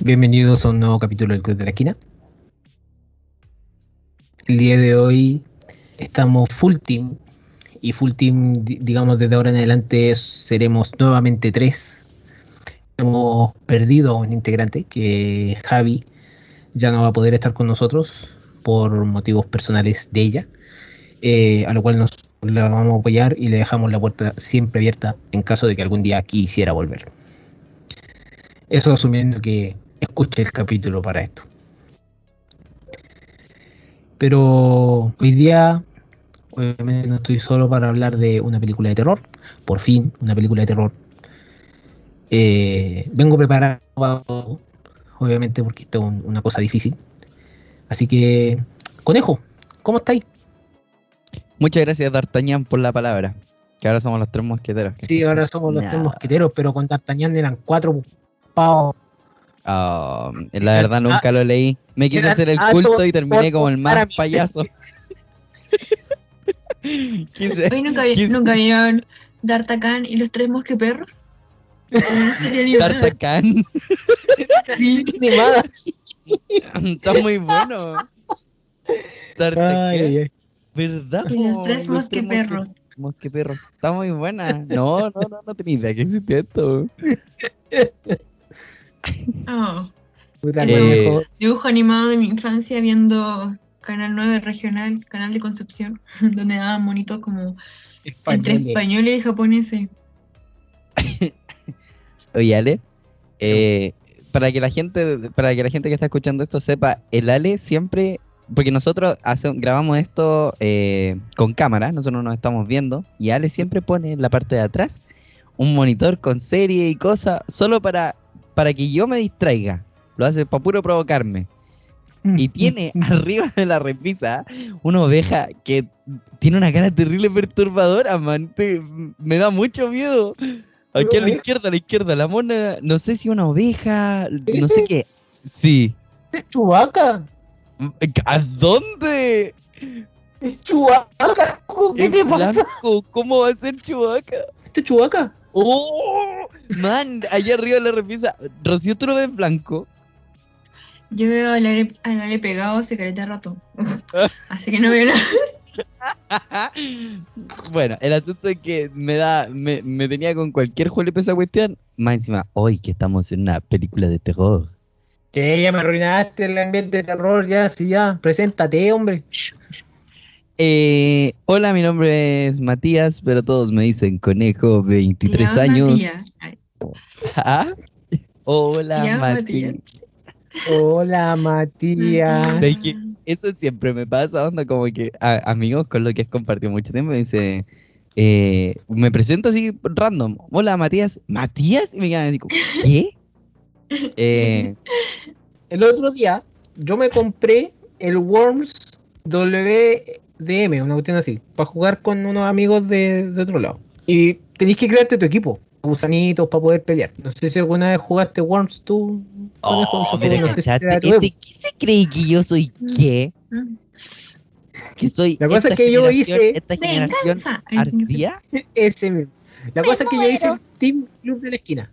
Bienvenidos a un nuevo capítulo del Club de la Esquina. El día de hoy estamos full team y full team, digamos, desde ahora en adelante seremos nuevamente tres. Hemos perdido un integrante que Javi ya no va a poder estar con nosotros por motivos personales de ella, eh, a lo cual nos la vamos a apoyar y le dejamos la puerta siempre abierta en caso de que algún día quisiera volver. Eso asumiendo que escuche el capítulo para esto. Pero hoy día, obviamente no estoy solo para hablar de una película de terror. Por fin, una película de terror. Eh, vengo preparado, obviamente porque esto es una cosa difícil. Así que, conejo, ¿cómo estáis? Muchas gracias, D'Artagnan, por la palabra. Que ahora somos los tres mosqueteros. Sí, ahora somos los tres mosqueteros, pero con D'Artagnan eran cuatro pavos. Oh, la verdad nunca lo leí. Me quise hacer el culto y terminé como el más payaso. quise, Hoy nunca, vi, nunca vieron D'Artagnan y los tres mosqueperros. D'Artagnan. sí, Está muy bueno. D'Artagnan. ¿Verdad? Y los tres mosqueperros. Mosqueperros. Está muy buena. No, no, no, no tenía idea que existía esto. Oh. Eh, dibujo animado de mi infancia viendo Canal 9 regional, Canal de Concepción, donde daban monitos como entre españoles y japoneses. Oye, Ale, eh, para que la gente, para que la gente que está escuchando esto sepa, el Ale siempre porque nosotros grabamos esto eh, con cámara, nosotros nos estamos viendo, y Ale siempre pone en la parte de atrás un monitor con serie y cosas, solo para, para que yo me distraiga. Lo hace para puro provocarme. Y tiene arriba de la repisa una oveja que tiene una cara terrible perturbadora, man. me da mucho miedo. Aquí a la izquierda, a la izquierda, la mona, no sé si una oveja, no sé qué. Sí. ¿Es Chubaca? ¿A dónde? Es Chubaca. ¿Qué te pasa? ¿Cómo va a ser Chubaca? ¿Este es Chubaca? ¡Oh! Man, allá arriba de la repisa. Rocío, ¿tú lo ves blanco? Yo veo al aire, al aire pegado hace caleta rato. Así que no veo nada. bueno, el asunto es que me da, me, me tenía con cualquier juego esa cuestión. Más encima, hoy que estamos en una película de terror. Que ya me arruinaste el ambiente de terror, ya, sí, ya. Preséntate, hombre. Eh, hola, mi nombre es Matías, pero todos me dicen Conejo, 23 años. ¿Ah? Hola, Matías. Hola, Matías. Eso siempre me pasa, onda, como que amigos con los que has compartido mucho tiempo, me dice, eh, me presento así random. Hola, Matías. ¿Matías? Y me quedan así, ¿qué? Eh, el otro día yo me compré el Worms WDM, una cuestión así, para jugar con unos amigos de, otro lado. Y tenéis que crearte tu equipo, gusanitos para poder pelear. No sé si alguna vez jugaste Worms tú. Oh, ¿Qué se cree que yo soy qué? Que soy La cosa es que yo hice esta generación ardía. Ese mismo. La cosa es que yo hice el Team Club de la esquina.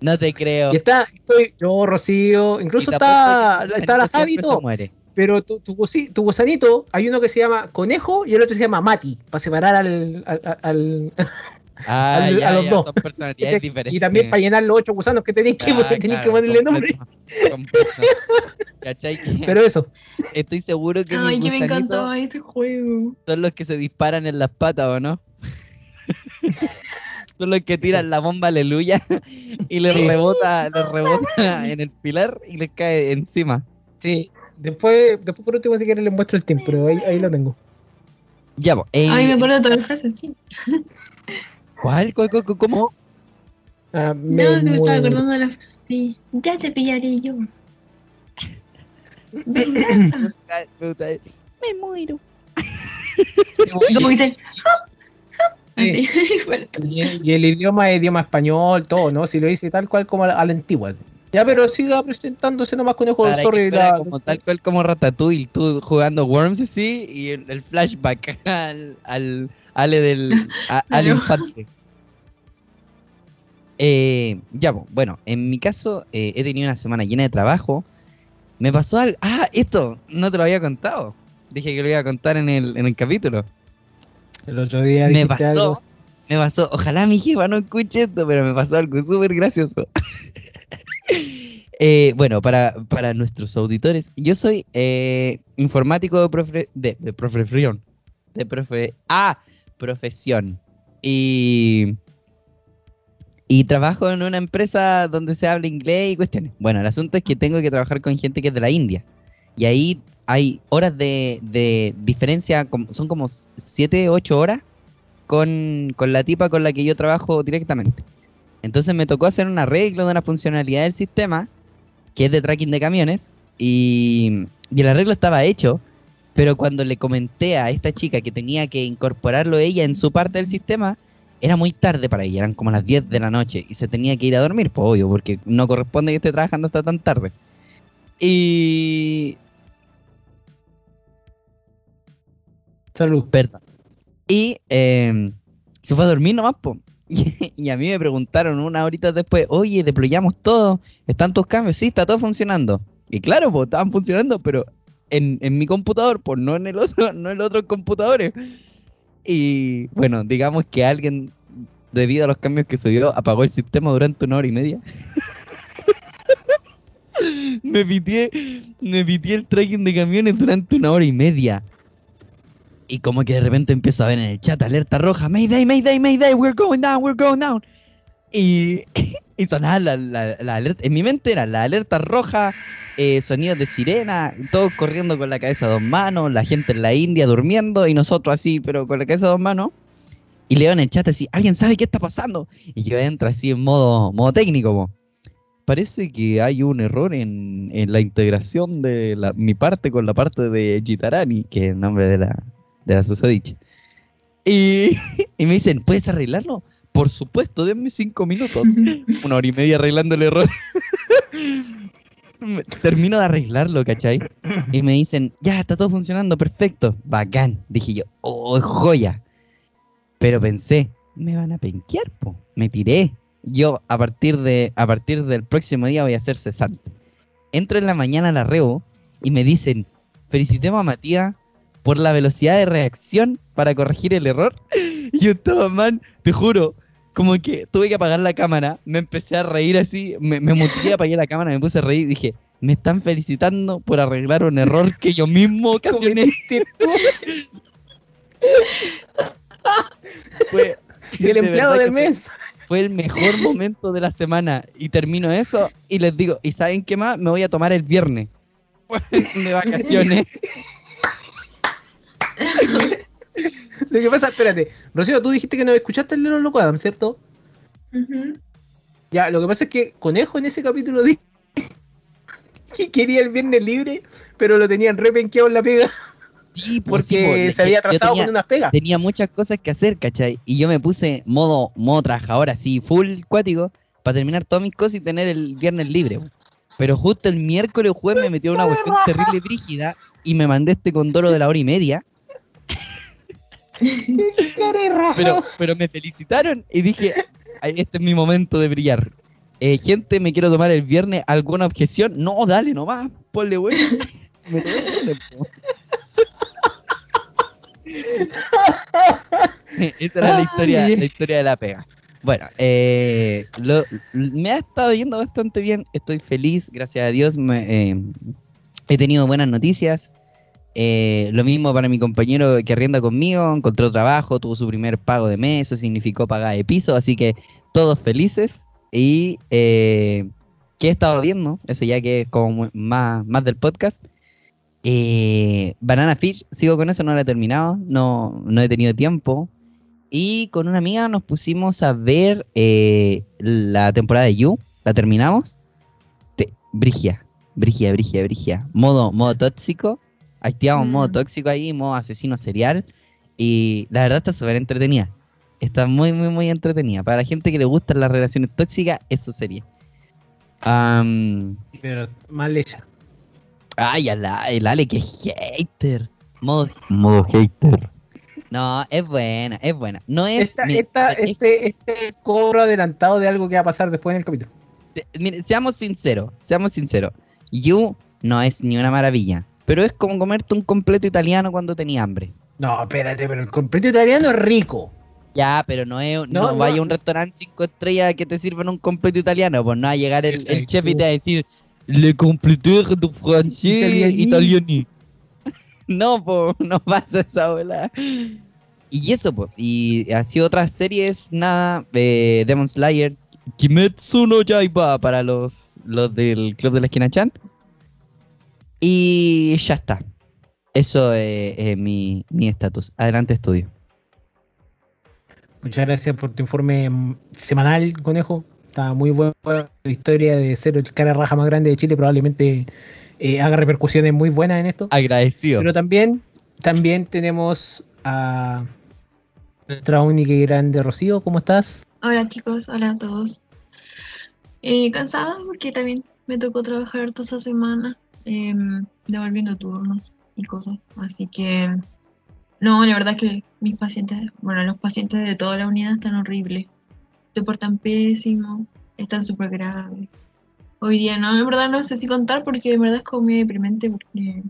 No te creo. Y está, estoy yo, Rocío, incluso está, está la Javi Pero tu, tu, tu, gusanito, hay uno que se llama Conejo y el otro se llama Mati, para separar al, al, al Ah, a los dos. Son personalidades diferentes. Y también para llenar los ocho gusanos que tenéis que, ah, que ponerle nombre. Pero eso. Estoy seguro que. Ay, que me encantaba ese juego. Son los que se disparan en las patas, ¿o no? Son los que tiran la bomba aleluya y les rebota, les rebota en el pilar y les cae encima. Sí, después, después por último si quieren les muestro el team, pero ahí, ahí lo tengo. Ya, pues. Ay, me acuerdo de todas las frases, sí. ¿Cuál? ¿Cuál? cuál cómo ah, me no, que me estaba acordando de la frase. Sí. Ya te pillaré yo. Venganza. me muero. ¿Cómo dicen? y, el idioma es idioma español, todo, ¿no? Si lo dice tal cual como a la, antigua. Ya, pero siga presentándose nomás con el juego sorry. Como, tal cual como Ratatouille, tú jugando Worms así y el, flashback al, al Ale del Ale Infante. Eh, ya, bueno, en mi caso eh, he tenido una semana llena de trabajo. Me pasó algo. Ah, esto no te lo había contado. Dije que lo iba a contar en el, en el capítulo. El otro día me pasó. Me pasó. Ojalá mi jefa no escuche esto, pero me pasó algo súper gracioso. Eh, bueno, para, para, nuestros auditores, yo soy informático de, profe, de, de profesión. De profe, ah, profesión. Y y trabajo en una empresa donde se habla inglés y cuestiones. Bueno, el asunto es que tengo que trabajar con gente que es de la India. Y ahí hay horas de, diferencia, son como 7, 8 horas con, la tipa con la que yo trabajo directamente. Entonces me tocó hacer un arreglo de una funcionalidad del sistema, que es de tracking de camiones, y, y el arreglo estaba hecho, pero cuando le comenté a esta chica que tenía que incorporarlo ella en su parte del sistema, era muy tarde para ella, eran como las 10 de la noche y se tenía que ir a dormir, pues obvio, porque no corresponde que esté trabajando hasta tan tarde. Y... Salud. Perdón. Y em, se fue a dormir nomás, pues. Y, a mí me preguntaron una horita después, oye, deployamos todo, ¿están tus cambios? Sí, está todo funcionando. Y claro, pues estaban funcionando, pero en, en mi computador, pues no en el otro, no en los otros computadores. Y bueno, digamos que alguien, debido a los cambios que subió, apagó el sistema durante una hora y media. me pitié, me pitié el tracking de camiones durante una hora y media. Y como que de repente empiezo a ver en el chat alerta roja, Mayday, Mayday, Mayday, we're going down, we're going down. Y, y sonaba la, la, alerta, en mi mente era la alerta roja, eh, sonidos de sirena, todos corriendo con la cabeza a dos manos, la gente en la India durmiendo y nosotros así, pero con la cabeza a dos manos. Y leo en el chat así, ¿alguien sabe qué está pasando? Y yo entro así en modo, modo técnico. Parece que hay un error en, la integración de mi parte con la parte de Gitarani, que es el nombre de la, de la susodicha. Y, y me dicen, ¿puedes arreglarlo? Por supuesto, denme cinco minutos. Una hora y media arreglando el error. termino de arreglarlo, ¿cachai? Y me dicen, ya, está todo funcionando, perfecto, bacán. Dije yo, oh, joya. Pero pensé, me van a penquear, po. Me tiré. Yo a partir, de, a partir del próximo día voy a ser cesante. Entro en la mañana a la reo y me dicen, felicitemos a Matías por la velocidad de reacción para corregir el error. Y yo estaba, man, te juro, como que tuve que apagar la cámara, me empecé a reír así, me, me muteé, apagué la cámara, me puse a reír y dije, me están felicitando por arreglar un error que yo mismo ocasioné. fue el empleado del mes. Fue, el mejor momento de la semana y termino eso y les digo, ¿y saben qué más? Me voy a tomar el viernes de vacaciones. Lo que pasa, espérate, Rocío, tú dijiste que no escuchaste el de los Loco Adam, ¿cierto? Ya, lo que pasa es que Conejo en ese capítulo dijo que quería el viernes libre, pero lo tenían repenqueado en la pega. Sí, pues porque se había atrasado con unas pegas. Tenía muchas cosas que hacer, ¿cachai? Y yo me puse modo, modo trabajador así, full cuático, para terminar todas mis cosas y tener el viernes libre. Pero justo el miércoles o jueves me metió una cuestión terrible brígida y me mandé este condoro de la hora y media pero, pero me felicitaron y dije, este es mi momento de brillar. Eh, gente, me quiero tomar el viernes. ¿Alguna objeción? No, dale nomás, ponle bueno. Esta era la historia, la historia de la pega. Bueno, eh, me ha estado yendo bastante bien. Estoy feliz, gracias a Dios. Me, eh, he tenido buenas noticias. Eh, lo mismo para mi compañero que arrienda conmigo, encontró trabajo, tuvo su primer pago de mes, eso significó pagar de piso, así que todos felices. Y eh, ¿qué he estado viendo? Eso ya que es como más, más del podcast. Eh, Banana Fish, sigo con eso, no lo he terminado, no, no he tenido tiempo. Y con una amiga nos pusimos a ver la temporada de You, la terminamos. Brigia, Brigia, Brigia, Brigia. Modo, modo tóxico Activamos modo mm. tóxico ahí, modo asesino serial. Y la verdad está súper entretenida. Está muy, muy, muy entretenida. Para la gente que le gustan las relaciones tóxicas, eso sería. Pero mal hecha. Ay, el Ale, que hater. Modo, modo hater. No, es buena, es buena. No es. este, este cobro adelantado de algo que va a pasar después en el capítulo. Mire, seamos sinceros, seamos sinceros. You no es ni una maravilla, pero es como comerte un completo italiano cuando tenía hambre. No, espérate, pero el completo italiano es rico. Ya, pero no es, no, vaya a un restaurante cinco estrellas que te sirvan un completo italiano, pues no va a llegar el, chef y te va a decir Le completo de francés italiano. no, pues, no pasa esa bola. Y eso, pues, y así otras series, nada, eh, Demon Slayer, Kimetsu no Yaiba para los, los del Club de la Esquina Chan. Y ya está. Eso es, mi estatus. Adelante, estudio. Muchas gracias por tu informe semanal, conejo. Está muy buena la historia de ser el cara raja más grande de Chile. Probablemente eh, haga repercusiones muy buenas en esto. Agradecido. Pero también, también tenemos a nuestra única y grande Rocío. ¿Cómo estás? Hola chicos, hola a todos. Eh, cansada porque también me tocó trabajar toda esta semana, em, devolviendo turnos y cosas. Así que no, la verdad es que mis pacientes, bueno, los pacientes de toda la unidad están horribles. Se portan pésimo, están súper graves. Hoy día no, en verdad no sé si contar porque en verdad es como muy deprimente porque...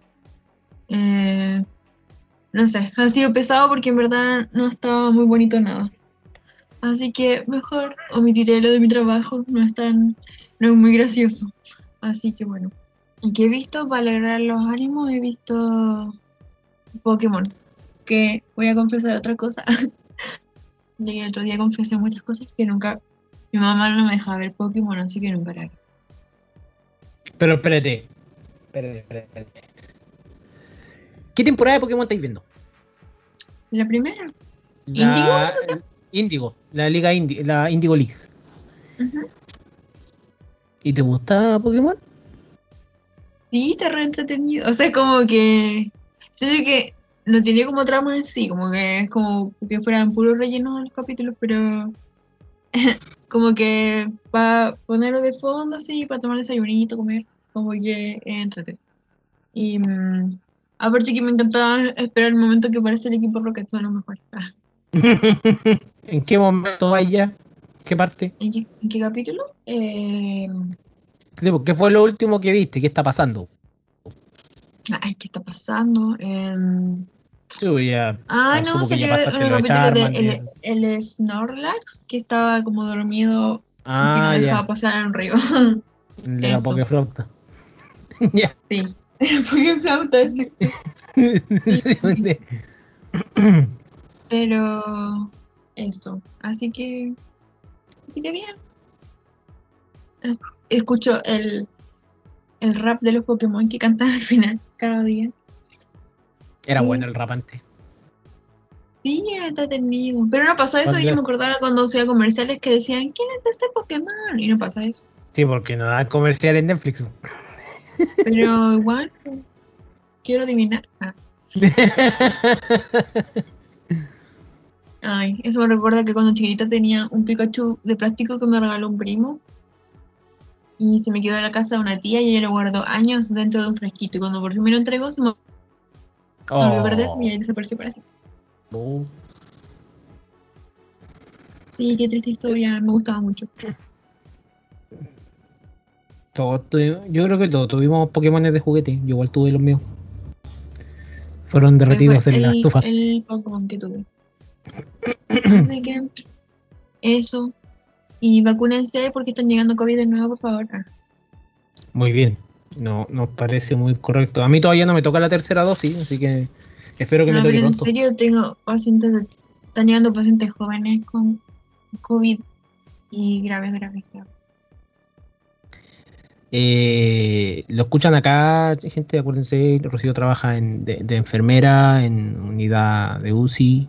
Eh, no sé, ha sido pesado porque en verdad no estaba muy bonito nada. Así que mejor omitiré lo de mi trabajo, no es tan, no es muy gracioso. Así que bueno. ¿Y qué he visto para alegrar los ánimos? He visto Pokémon que voy a confesar otra cosa. el otro día confesé muchas cosas que nunca. Mi mamá no me dejaba ver Pokémon, así que nunca la hago. Pero espérate. Espérate, espérate. ¿Qué temporada de Pokémon estáis viendo? La primera. La... Índigo. la Liga Indi la Indigo League. ¿Y te gusta Pokémon? Sí, te re entretenido. O sea, como que. Siento que no tiene como trama en sí, como que es como que fueran puros rellenos los capítulos, pero como que para ponerlo de fondo así, para tomar desayunito, comer, como que entretenido. Y mm, aparte que me encantaba esperar el momento que aparece el equipo Rocket, son los mejores. ¿En qué momento vaya? ¿Qué parte? ¿En qué, capítulo? Eh... Sí, pues, ¿Qué fue lo último que viste? ¿Qué está pasando? Ay, ¿qué está pasando? Eh... Sí, ya. Ah, no, salió un capítulo de el, el, Snorlax, que estaba como dormido ah, y no dejaba pasar en un río. De la Pokeflauta. ya. Sí, la Pokeflauta, ese. Pero eso, así que así que bien. Escucho el, el rap de los Pokémon que cantan al final cada día. Era bueno el rapante. Sí, era entretenido. Pero no pasa eso, yo me acordaba cuando hacía comerciales que decían, ¿quién es este Pokémon? Y no pasa eso. Sí, porque no da comercial en Netflix. Pero igual, quiero adivinar. Ah. Ay, eso me recuerda que cuando chiquita tenía un Pikachu de plástico que me regaló un primo. Y se me quedó en la casa de una tía y ella lo guardó años dentro de un fresquito. Y cuando por fin me lo entregó, se me Oh. perder y desapareció para siempre. Sí, qué triste historia, me gustaba mucho. Todo, yo creo que todos tuvimos Pokémon de juguete, yo igual tuve los míos. Fueron derretidos en la estufa. El Pokémon que tuve. Así que eso. Y vacúnense porque están llegando COVID de nuevo, por favor. Muy bien. No, nos parece muy correcto. A mí todavía no me toca la tercera dosis, así que espero que me toque pronto. En serio, tengo pacientes, están llegando pacientes jóvenes con COVID y graves, graves, graves. Eh, lo escuchan acá, gente, acuérdense, Rocío trabaja en, de, enfermera en unidad de UCI,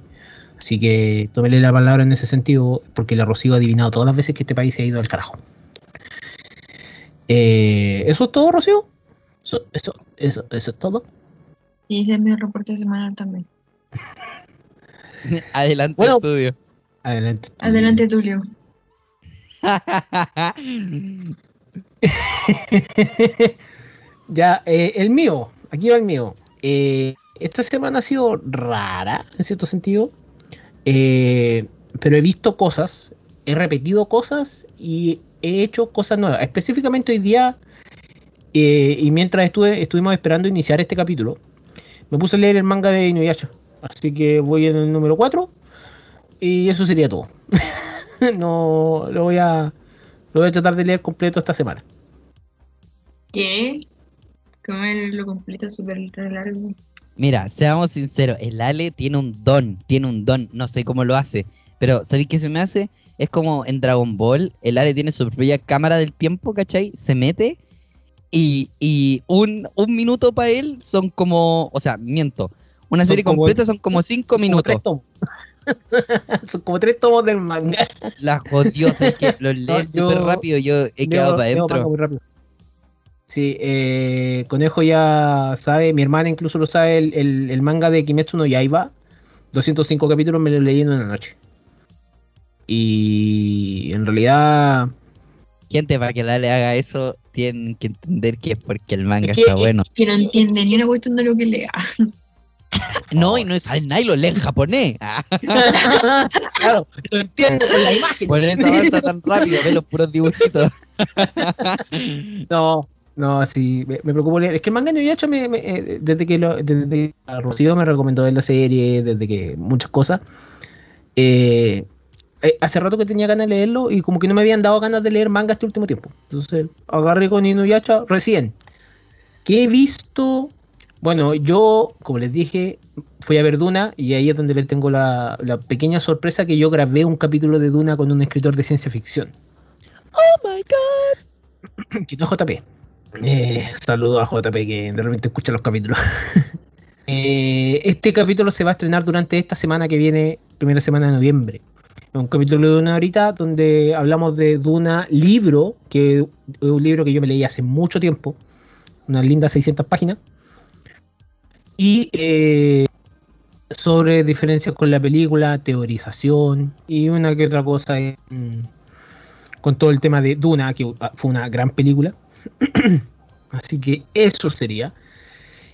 así que tómele la palabra en ese sentido, porque la Rocío ha adivinado todas las veces que este país se ha ido al carajo. Eh, ¿Eso es todo, Rocío? ¿Eso, eso, eso, eso es todo? Sí, ese es mi reporte semanal también. Adelante, estudio. Adelante. Adelante, Tulio. ya, eh, el mío, aquí va el mío. Eh, esta semana ha sido rara, en cierto sentido. Eh, pero he visto cosas, he repetido cosas y he hecho cosas nuevas. Específicamente hoy día, eh, y mientras estuve, estuvimos esperando iniciar este capítulo, me puse a leer el manga de Inuyasha. Así que voy en el número 4 y eso sería todo. no lo voy a lo voy a tratar de leer completo esta semana. ¿Qué? ¿Cómo lo completo súper largo? Mira, seamos sinceros, el Ale tiene un don, tiene un don, no sé cómo lo hace, pero ¿sabéis qué se me hace? Es como en Dragon Ball, el Ale tiene su propia cámara del tiempo, ¿cachai? Se mete y, y un, un, minuto para él son como, o sea, miento, una serie completa son como cinco minutos. son como tres tomos del manga. La jodió, es que lo lees súper rápido, yo he quedado para adentro. Sí, eh, Conejo ya sabe, mi hermana incluso lo sabe, el, manga de Kimetsu no Yaiba, 205 capítulos me lo leí en una noche. Y en realidad... Gente, para que la le haga eso, tienen que entender que es porque el manga está bueno. que no entiende ni una cuestión de lo que lea. No, y no es nadie lo lee en japonés. claro, lo entiendo con la imagen. Por eso avanza tan rápido, ve los puros dibujitos. no, no, sí, me, preocupo leer. Es que el manga de hecho me, eh, desde que lo, desde Rocío me recomendó ver la serie, desde que muchas cosas. Eh, eh, hace rato que tenía ganas de leerlo y como que no me habían dado ganas de leer manga este último tiempo. Entonces agarré con Inuyasha recién. Que he visto. Bueno, yo, como les dije, fui a ver Duna y ahí es donde le tengo la, la pequeña sorpresa que yo grabé un capítulo de Duna con un escritor de ciencia ficción. ¡Oh my god! Quito JP. Eh, saludo a JP que de repente escucha los capítulos. Eh, este capítulo se va a estrenar durante esta semana que viene, primera semana de noviembre. Un capítulo de una horita donde hablamos de Duna libro, que es un libro que yo me leí hace mucho tiempo, unas lindas 600 páginas. Y eh, sobre diferencias con la película, teorización y una que otra cosa con todo el tema de Duna, que fue una gran película. Así que eso sería.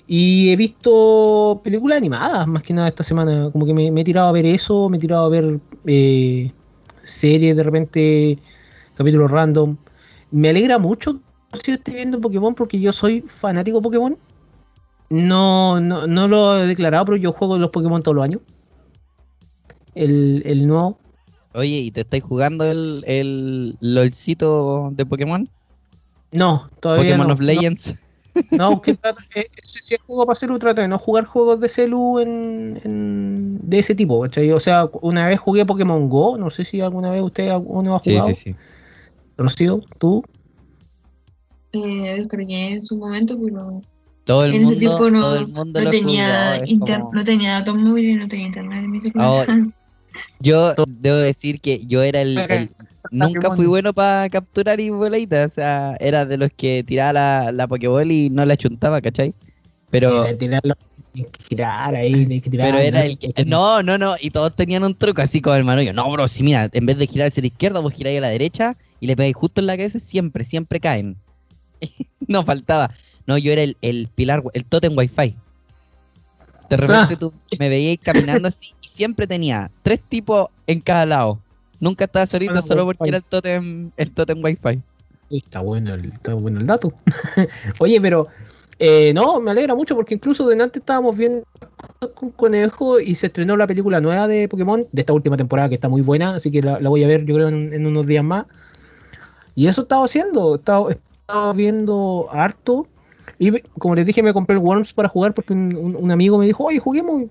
Y he visto películas animadas más que nada esta semana. Como que me, he tirado a ver eso, me he tirado a ver eh, series de repente, capítulos random. Me alegra mucho que esté viendo Pokémon porque yo soy fanático de Pokémon. No, no, lo he declarado, pero yo juego los Pokémon todos los años. El, el nuevo. Oye, ¿y te estáis jugando el, el LOLcito de Pokémon? No, todavía Pokémon no. of Legends. No, que eh, si es juego para celu, trato de no jugar juegos de celu en, de ese tipo, O sea, una vez jugué Pokémon Go, no sé si alguna vez usted uno ha jugado. Sí, sí, sí. Rocío, ¿tú? Eh, descargué en su momento, pero todo el en mundo, ese tiempo no, todo el mundo no, tenía, no tenía datos móviles, no tenía internet en mi celular. yo debo decir que yo era el nunca fui bueno para capturar y boleita. O sea, era de los que tiraba la, la Pokéball y no la chuntaba, ¿cachai? Pero. Tirar ahí, Pero era el que. No, no, no. Y todos tenían un truco así como el Yo, No, bro, si mira, en vez de girar hacia la izquierda, vos giráis a la derecha y le pegáis justo en la cabeza, siempre, siempre caen. no faltaba. No, yo era el, el pilar, el totem wifi. De repente ah. tú me veías caminando así y siempre tenía tres tipos en cada lado. Nunca estaba solito solo porque era el totem, el totem wifi. Está bueno el, está bueno el dato. Oye, pero eh, no, me alegra mucho porque incluso de antes estábamos viendo con Conejo y se estrenó la película nueva de Pokémon de esta última temporada que está muy buena, así que la, voy a ver yo creo en, unos días más. Y eso estaba haciendo, estaba, estaba viendo harto. Y como les dije, me compré el Worms para jugar porque un, un amigo me dijo, oye, juguemos.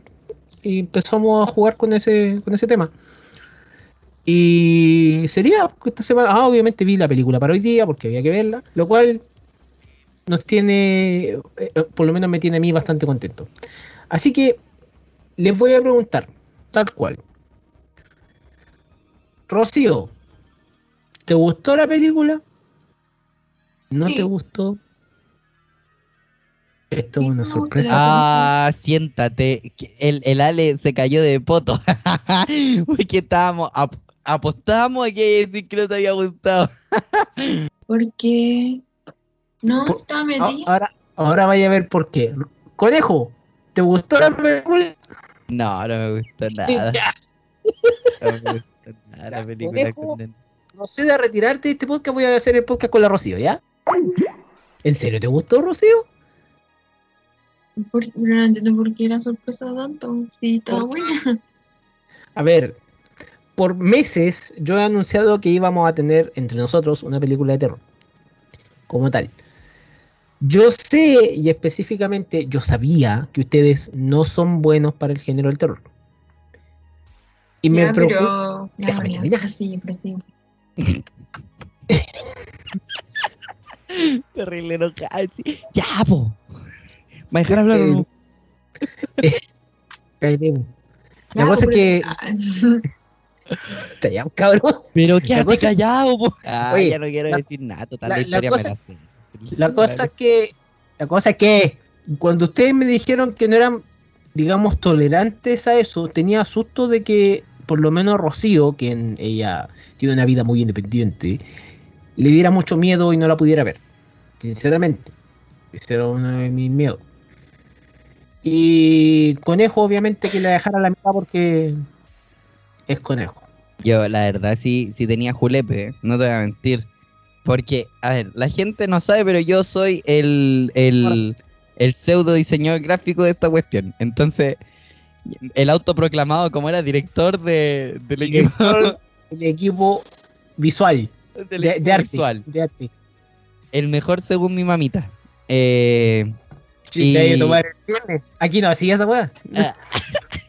Y empezamos a jugar con ese, con ese tema. Y sería esta semana, ah, obviamente vi la película para hoy día porque había que verla, lo cual nos tiene, eh, eh, por lo menos me tiene a mí bastante contento. Así que les voy a preguntar, tal cual. Rocío, ¿te gustó la película? ¿No te gustó? Esto es una sorpresa. Ah, siéntate. El, el Ale se cayó de poto. Porque estábamos a, apostamos a que decir que no te había gustado. Porque no estaba metido. Ahora, ahora vaya a ver por qué. Conejo, ¿Te gustó la película? No, no me gustó nada. no me gustó nada la película. No sé de retirarte de este podcast, voy a hacer el podcast con la Rocío, ¿ya? ¿En serio te gustó, Rocío? no entiendo por qué era sorpresa tanto. Sí, estaba buena. A ver, por meses yo he anunciado que íbamos a tener entre nosotros una película de terror. Como tal. Yo sé, y específicamente yo sabía que ustedes no son buenos para el género del terror. Y me preocupa. Déjame terminar. Sí, sí. Terrible enojada. Ya, po. ¿Me dejar hablar o no? La cosa es que. Te llamas cabrón. Pero quédate callado, po. Ah, ya no quiero decir nada. Total, la, historia cosa, me la sé. La cosa es que. La cosa es que. Cuando ustedes me dijeron que no eran, digamos, tolerantes a eso, tenía susto de que, por lo menos Rocío, quien ella tiene una vida muy independiente, le diera mucho miedo y no la pudiera ver. Sinceramente. Ese era uno de mis miedos. Y Conejo, obviamente, que le dejara la mitad porque es Conejo. Yo, la verdad, sí, sí tenía julepe, no te voy a mentir. Porque, a ver, la gente no sabe, pero yo soy el, el, el pseudo diseñador gráfico de esta cuestión. Entonces, el autoproclamado como era director de, del equipo. El equipo visual. de, arte, de arte. El mejor según mi mamita. Eh, Aquí no así esa weá.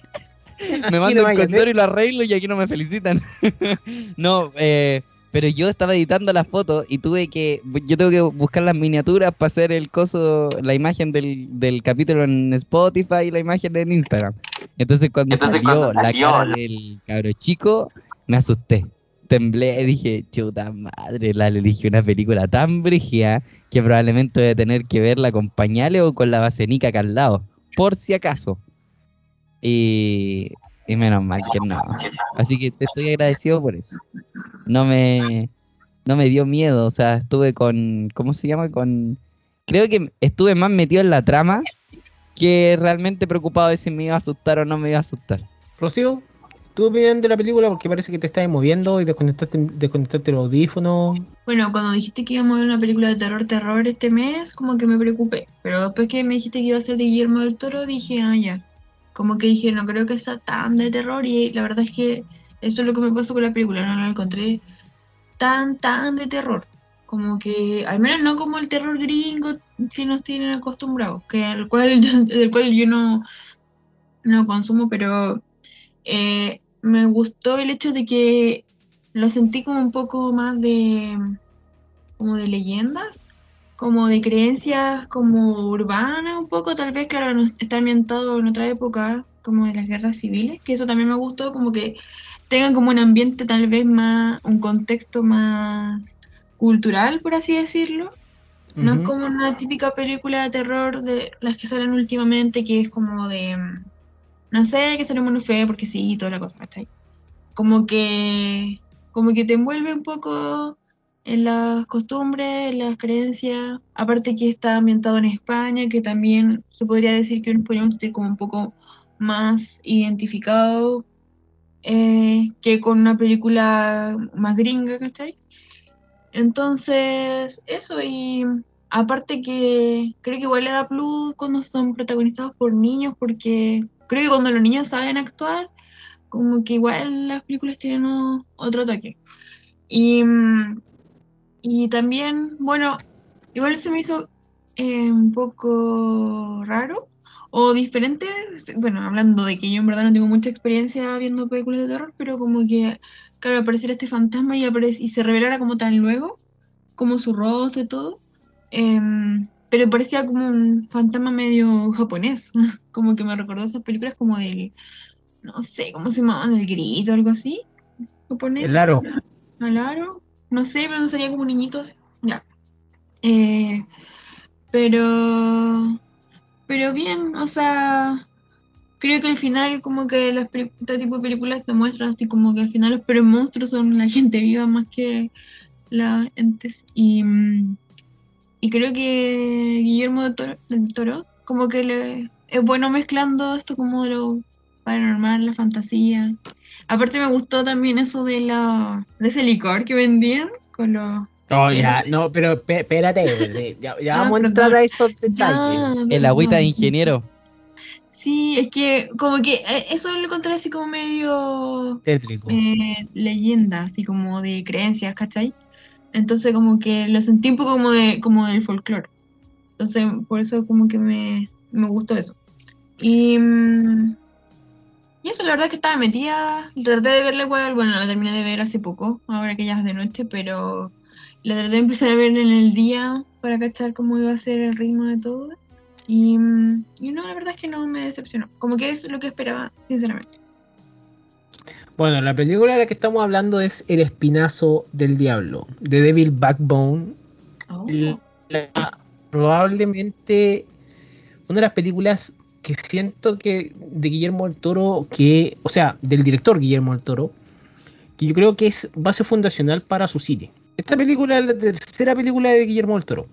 Me mando el condor y lo arreglo y aquí no me felicitan. no, eh, pero yo estaba editando las fotos y tuve que. Yo tengo que buscar las miniaturas para hacer el coso, la imagen del, del capítulo en Spotify y la imagen en Instagram. Entonces, cuando salió la cara del cabro chico, me asusté temblé y dije, chuta madre, la elegí una película tan brígida que probablemente voy a tener que verla con pañales o con la basenica acá al lado, por si acaso. Y, y menos mal que no. Así que te estoy agradecido por eso. No me, no me dio miedo, o sea, estuve con, ¿cómo se llama? Con, creo que estuve más metido en la trama que realmente preocupado de si me iba a asustar o no me iba a asustar. Rocío, tu opinión de la película porque parece que te estás moviendo y desconectaste, desconectaste el audífono. Bueno, cuando dijiste que íbamos a ver una película de terror, terror este mes, como que me preocupé. Pero después que me dijiste que iba a ser de Guillermo del Toro, dije, ah, ya. Como que dije, no creo que sea tan de terror y la verdad es que eso es lo que me pasó con la película, no la encontré tan, tan de terror. Como que, al menos no como el terror gringo que nos tienen acostumbrados, que el cual, del cual yo no, no consumo, pero eh, me gustó el hecho de que lo sentí como un poco más de como de leyendas, como de creencias como urbanas un poco, tal vez claro, está ambientado en otra época, como de las guerras civiles, que eso también me gustó, como que tengan como un ambiente tal vez más, un contexto más cultural, por así decirlo. No es como una típica película de terror de las que salen últimamente, que es como de no sé, que suene muy feo porque sí, y toda la cosa, ¿cachai? Como que, como que te envuelve un poco en las costumbres, en las creencias, aparte que está ambientado en España, que también se podría decir que nos podríamos sentir como un poco más identificado eh, que con una película más gringa, ¿cachai? Entonces, eso, y aparte que creo que igual le da plus cuando son protagonizados por niños, porque creo que cuando los niños saben actuar, como que igual las películas tienen otro toque. Y, y también, bueno, igual se me hizo eh, un poco raro o diferente, bueno, hablando de que yo en verdad no tengo mucha experiencia viendo películas de terror, pero como que, claro, apareciera este fantasma y, y se revelara como tan luego, como su rostro y todo. Em, pero parecía como un fantasma medio japonés, como que me recordó esas películas como del, no sé, ¿cómo se llamaban? El grito o algo así, japonés. El aro. El aro, no sé, pero no salía como niñitos, ya. Eh, pero, pero bien, o sea, creo que al final como que las este tipo de películas te muestran así como que al final los pero monstruos son la gente viva más que la entes y... Mm, y creo que Guillermo del Toro, como que le es bueno mezclando esto como de lo paranormal, la fantasía. Aparte me gustó también eso de la de ese licor que vendían con los Oh, ya, no, pero espérate, ya, ya ah, vamos a entrar a esos detalles. el agüita de ingeniero. Sí, es que como que eh, eso lo encontré así como medio tétrico. Eh, leyenda, así como de creencias, ¿cachai? Entonces como que lo sentí un poco como de como del folclore. Entonces por eso como que me, me gustó eso. Y, mm, y eso, la verdad que estaba metida. Traté de verla igual, bueno, la terminé de ver hace poco, ahora que ya es de noche, pero la traté de empezar a ver en el día para cachar cómo iba a ser el ritmo de todo. Y, y no, la verdad es que no me decepcionó. Como que es lo que esperaba, sinceramente. Bueno, la película de la que estamos hablando es El Espinazo del Diablo, de Devil Backbone. Oh. probablemente una de las películas que siento que de Guillermo del Toro, que, o sea, del director Guillermo del Toro, que yo creo que es base fundacional para su cine. Esta película es la tercera película de Guillermo del Toro.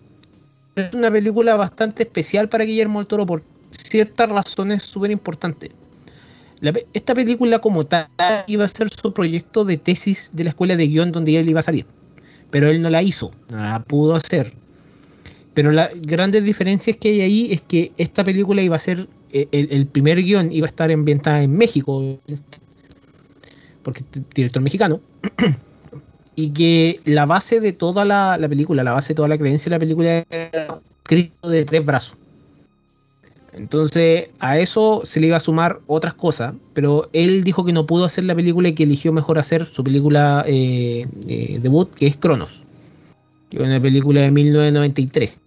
Es una película bastante especial para Guillermo del Toro por ciertas razones súper importantes. esta película como tal iba a ser su proyecto de tesis de la escuela de guion donde él iba a salir. Pero él no la hizo, no la pudo hacer. Pero las grandes diferencias que hay ahí es que esta película iba a ser, eh, el, primer guion iba a estar ambientada en México, porque es director mexicano. y que la base de toda la, película, la base de toda la creencia de la película era escrito de tres brazos. Entonces a eso se le iba a sumar otras cosas, pero él dijo que no pudo hacer la película y que eligió mejor hacer su película eh, eh, debut, que es Cronos, que es una película de 1993.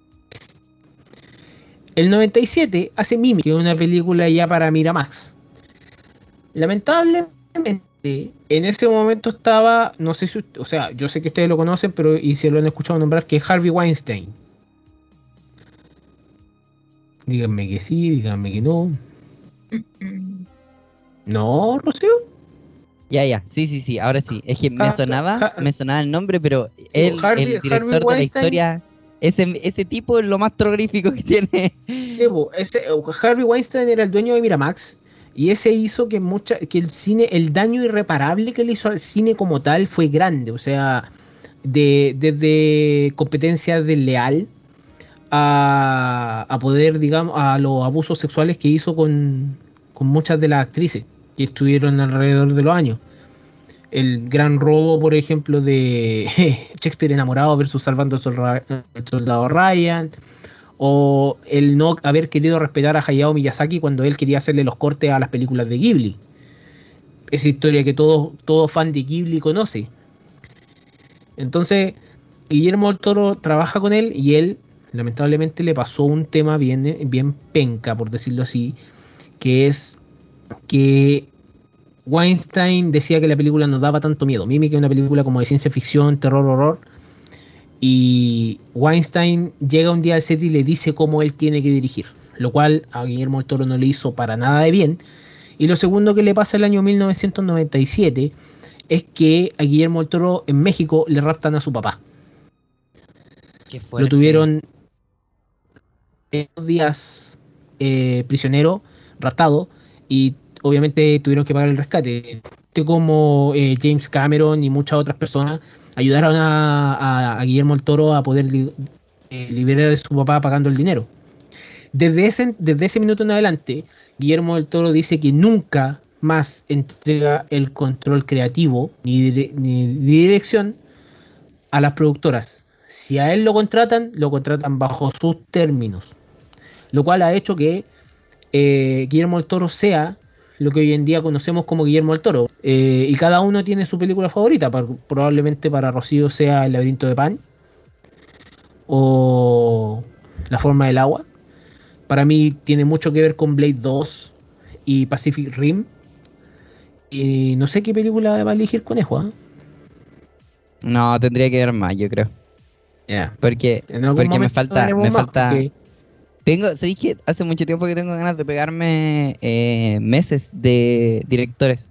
El 97 hace Mimi, que es una película ya para Miramax. Lamentablemente en ese momento estaba, no sé si, o sea, yo sé que ustedes lo conocen, pero y si lo han escuchado nombrar, que es Harvey Weinstein. Díganme que sí, díganme que no. ¿No, Rocío? Ya, ya, sí, sí, sí, ahora sí. Es que me sonaba, me sonaba el nombre, pero él, el director de la historia, ese, ese tipo es lo más terrorífico que tiene. Sí, ese, Harvey Weinstein era el dueño de Miramax y ese hizo que mucha, que el cine, el daño irreparable que le hizo al cine como tal fue grande. O sea, de, desde competencia desleal a, a poder, digamos, a los abusos sexuales que hizo con, con muchas de las actrices que estuvieron alrededor de los años. El gran robo, por ejemplo, de Shakespeare enamorado versus salvando al soldado Ryan o el no haber querido respetar a Hayao Miyazaki cuando él quería hacerle los cortes a las películas de Ghibli. Esa historia que todo, todo fan de Ghibli conoce. Entonces, Guillermo del Toro trabaja con él y él, lamentablemente, le pasó un tema bien, bien penca, por decirlo así, que es que Weinstein decía que la película no daba tanto miedo. Mimi que es una película como de ciencia ficción, terror, horror y Weinstein llega un día al set y le dice cómo él tiene que dirigir, lo cual a Guillermo del Toro no le hizo para nada de bien. Y lo segundo que le pasa el año 1997 es que a Guillermo del Toro en México le raptan a su papá. Lo tuvieron en dos días eh, prisionero, raptado, y obviamente tuvieron que pagar el rescate. Como eh, James Cameron y muchas otras personas ayudaron a, Guillermo el Toro a poder eh, liberar a su papá pagando el dinero. Desde ese, desde ese minuto en adelante, Guillermo del Toro dice que nunca más entrega el control creativo ni, dirección a las productoras. Si a él lo contratan, lo contratan bajo sus términos. Lo cual ha hecho que eh, Guillermo del Toro sea lo que hoy en día conocemos como Guillermo del Toro. Eh, y cada uno tiene su película favorita. probablemente para Rocío sea El laberinto de pan o La forma del agua. Para mí tiene mucho que ver con Blade 2 y Pacific Rim. Y no sé qué película va a elegir Conejo. ¿eh? No, tendría que ver más, yo creo. Porque, porque me falta, me falta, tengo, ¿sabéis que hace mucho tiempo que tengo ganas de pegarme eh, meses de directores?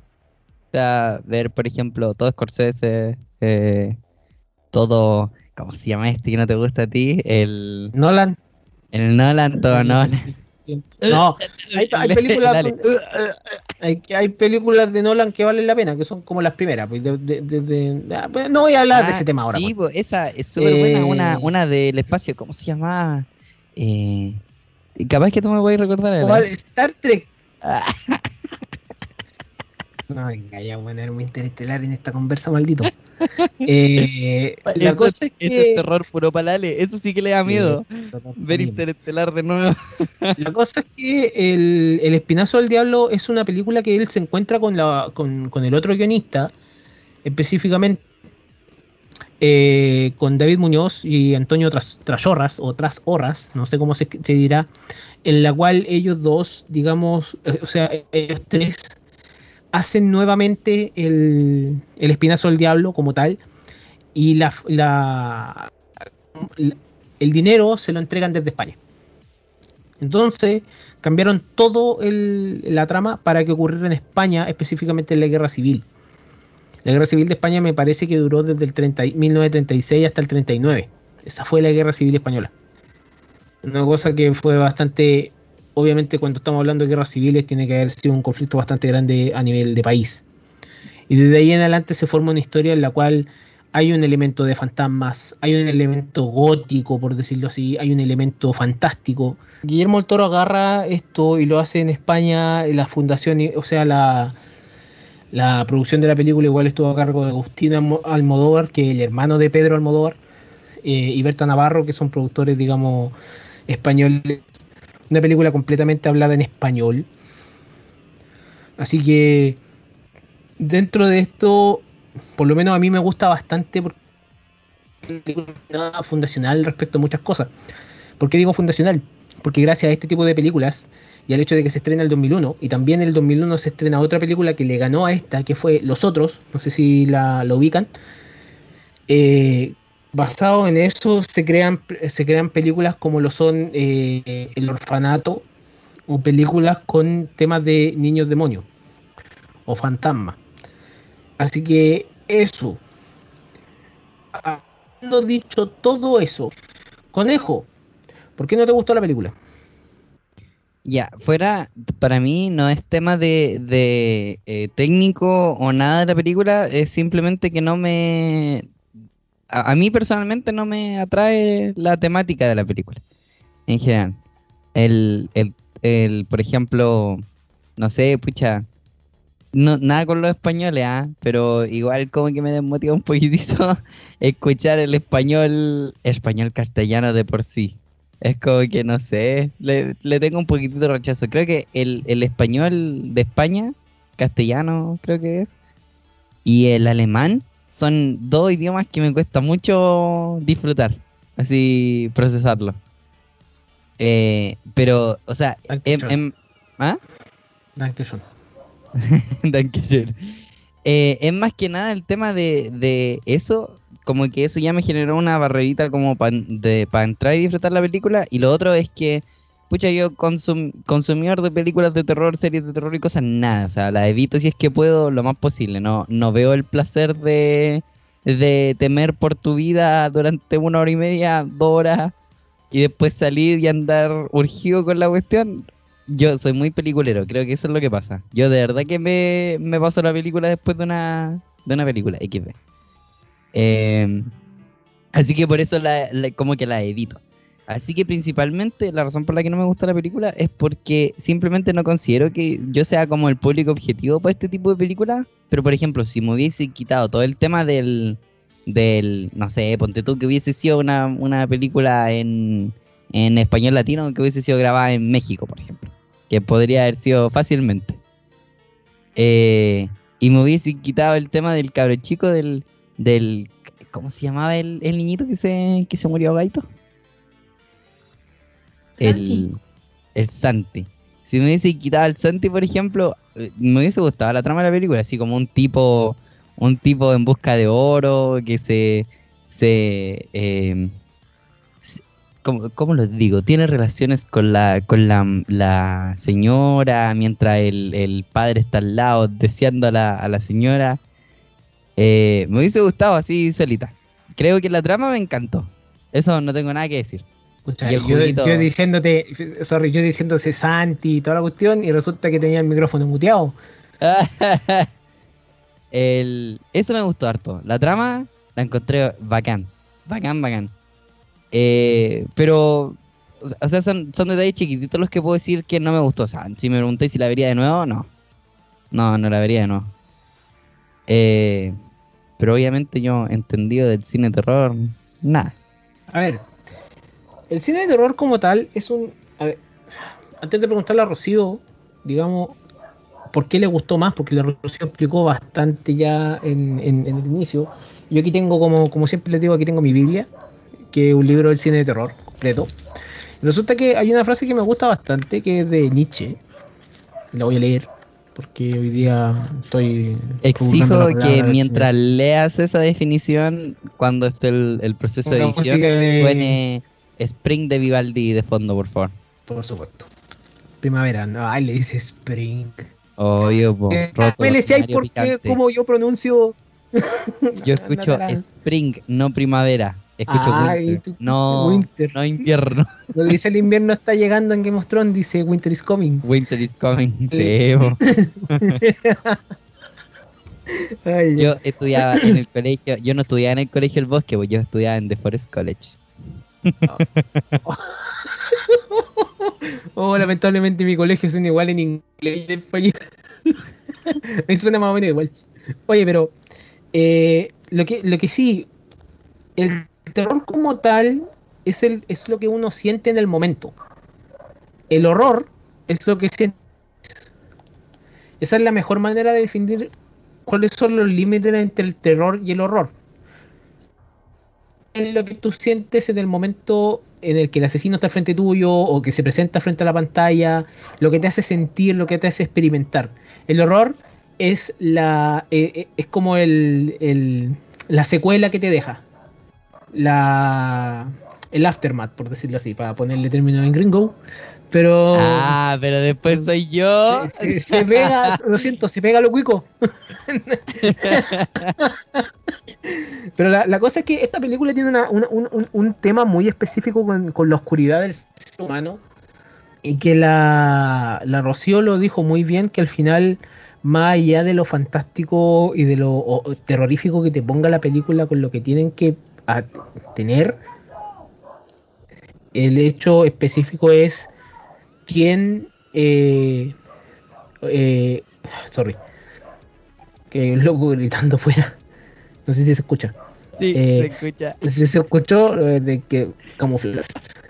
O sea, ver, por ejemplo, todo Scorsese, eh, todo, ¿cómo se llama este que no te gusta a ti? El Nolan. El Nolan, todo Nolan. No, hay, películas. hay, películas de Nolan que valen la pena, que son como las primeras. Pues, ah, pues, no voy a hablar de ese tema ahora. Sí, pues. esa es súper buena. Una, eh, una del espacio, ¿cómo se llama? Eh, capaz que tú me voy a recordar. Star Trek. No, venga, ya voy a poner muy interestelar en esta conversa, maldito. eh, la cosa es que... es terror puro palale, eso sí que le da miedo. ver interestelar de nuevo. la cosa es que el, el, Espinazo del Diablo es una película que él se encuentra con, la, con, con el otro guionista, específicamente eh, con David Muñoz y Antonio Tras, Trasorras, o Trasorras, no sé cómo se, dirá, en la cual ellos dos, digamos, eh, o sea, ellos tres hacen nuevamente el, espinazo del diablo como tal y la, el dinero se lo entregan desde España. Entonces cambiaron todo la trama para que ocurriera en España, específicamente en la guerra civil. La guerra civil de España me parece que duró desde el 30, 1936 hasta el 39. Esa fue la guerra civil española. Una cosa que fue bastante obviamente cuando estamos hablando de guerras civiles tiene que haber sido un conflicto bastante grande a nivel de país. Y desde ahí en adelante se forma una historia en la cual hay un elemento de fantasmas, hay un elemento gótico, por decirlo así, hay un elemento fantástico. Guillermo el Toro agarra esto y lo hace en España, la fundación, o sea, la, la producción de la película igual estuvo a cargo de Agustín Almodóvar, que es el hermano de Pedro Almodóvar, eh, y Berta Navarro, que son productores, digamos, españoles una película completamente hablada en español. Así que dentro de esto, por lo menos a mí me gusta bastante porque fundacional respecto a muchas cosas. ¿Por qué digo fundacional? Porque gracias a este tipo de películas y al hecho de que se estrena el 2001 y también el 2001 se estrena otra película que le ganó a esta, que fue Los Otros, no sé si la, ubican, eh, basado en eso se crean, se crean películas como lo son eh, El Orfanato o películas con temas de niños demonios o fantasmas. Así que eso. Habiendo dicho todo eso, Conejo, ¿por qué no te gustó la película? Ya, fuera, para mí no es tema de, eh, técnico o nada de la película, es simplemente que no me, a, mí personalmente no me atrae la temática de la película, en general. El, el, por ejemplo, no sé, pucha, no, nada con los españoles, ¿ah? pero igual como que me desmotiva un poquitito escuchar el español, español castellano de por sí. Es como que no sé, le, tengo un poquitito de rechazo. Creo que el, el, español de España, castellano creo que es, y el alemán son dos idiomas que me cuesta mucho disfrutar, así procesarlo. Eh, pero, o sea, em, em, ¿ah? eh, es más que nada el tema de, eso, como que eso ya me generó una barrerita como para entrar y disfrutar la película. Y lo otro es que pucha, yo consum consumidor de películas de terror, series de terror y cosas, nada. O sea, las evito si es que puedo lo más posible. No, no veo el placer de, de temer por tu vida durante una hora y media, dos horas, y después salir y andar urgido con la cuestión. Yo soy muy peliculero, creo que eso es lo que pasa. Yo de verdad que me, me paso la película después de una, de una película, XB. Eh, así que por eso como que la evito. Así que principalmente la razón por la que no me gusta la película es porque simplemente no considero que yo sea como el público objetivo para este tipo de películas. Pero por ejemplo, si me hubiese quitado todo el tema del, del no sé, ponte tú que hubiese sido una, película en, en español latino que hubiese sido grabada en México, por ejemplo. Que podría haber sido fácilmente. Eh, y me hubiese quitado el tema del cabro chico del, del ¿cómo se llamaba el, el niñito que se, que se murió gaito? el, el Santi. Si me hubiese quitado el Santi, por ejemplo, me hubiese gustado la trama de la película, así como un tipo, un tipo en busca de oro que se, se, eh, ¿cómo, lo digo? Tiene relaciones con la, con la, señora mientras el, padre está al lado deseando a la, a la señora. Eh, me hubiese gustado así solita. Creo que la trama me encantó. Eso no tengo nada que decir. yo, diciéndote, sorry, yo diciéndose Santi y toda la cuestión, y resulta que tenía el micrófono muteado. el, eso me gustó harto. La trama la encontré bacán. Bacán, bacán. Eh, pero, o sea, son, son detalles chiquititos los que puedo decir que no me gustó. O sea, si me pregunté si la vería de nuevo, no. No, no la vería de nuevo. Eh, pero obviamente yo, entendido del cine de terror, nada. A ver, el cine de terror como tal es un... antes de preguntarle a Rocío, digamos, por qué le gustó más, porque la explicó bastante ya en, el inicio. Yo aquí tengo, como, como siempre les digo, aquí tengo mi Biblia, que es un libro del cine de terror completo. Resulta que hay una frase que me gusta bastante, que es de Nietzsche. La voy a leer, porque hoy día estoy... Exijo que mientras leas esa definición, cuando esté el, proceso de edición, suene Spring de Vivaldi de fondo, por favor. Por supuesto. Primavera, no, ay, le dice Spring. Obvio, po, eh, roto, me decía, ¿por qué? ¿Cómo yo pronuncio? yo escucho Spring, no primavera. Escucho winter. no, winter. no invierno. Lo dice el invierno está llegando en Game of Thrones, dice Winter is coming. Winter is coming, sí. yo estudiaba en el colegio, yo no estudiaba en el colegio El Bosque, pues yo estudiaba en The Forest College. oh, lamentablemente mi colegio son igual en inglés y en español. Me suena más o menos igual. Oye, pero eh, lo, que, lo que sí, el terror como tal es, el, es lo que uno siente en el momento. El horror es lo que sientes. Esa es la mejor manera de definir cuáles son los límites entre el terror y el horror lo que tú sientes en el momento en el que el asesino está frente tuyo o que se presenta frente a la pantalla, lo que te hace sentir, lo que te hace experimentar. El horror es la eh, eh, es como el, la secuela que te deja. La el aftermath, por decirlo así, para ponerle término en gringo. Pero. Ah, pero después soy yo. Se, pega, lo siento, se pega lo cuico. pero la, cosa es que esta película tiene un, tema muy específico con, la oscuridad del ser humano. Y que la, la Rocío lo dijo muy bien, que al final, más allá de lo fantástico y de lo terrorífico que te ponga la película con lo que tienen que tener, el hecho específico es quién, eh, eh, sorry, que el loco gritando fuera. No sé si se escucha. Sí, eh, se escucha. Si se escuchó de que camuflar.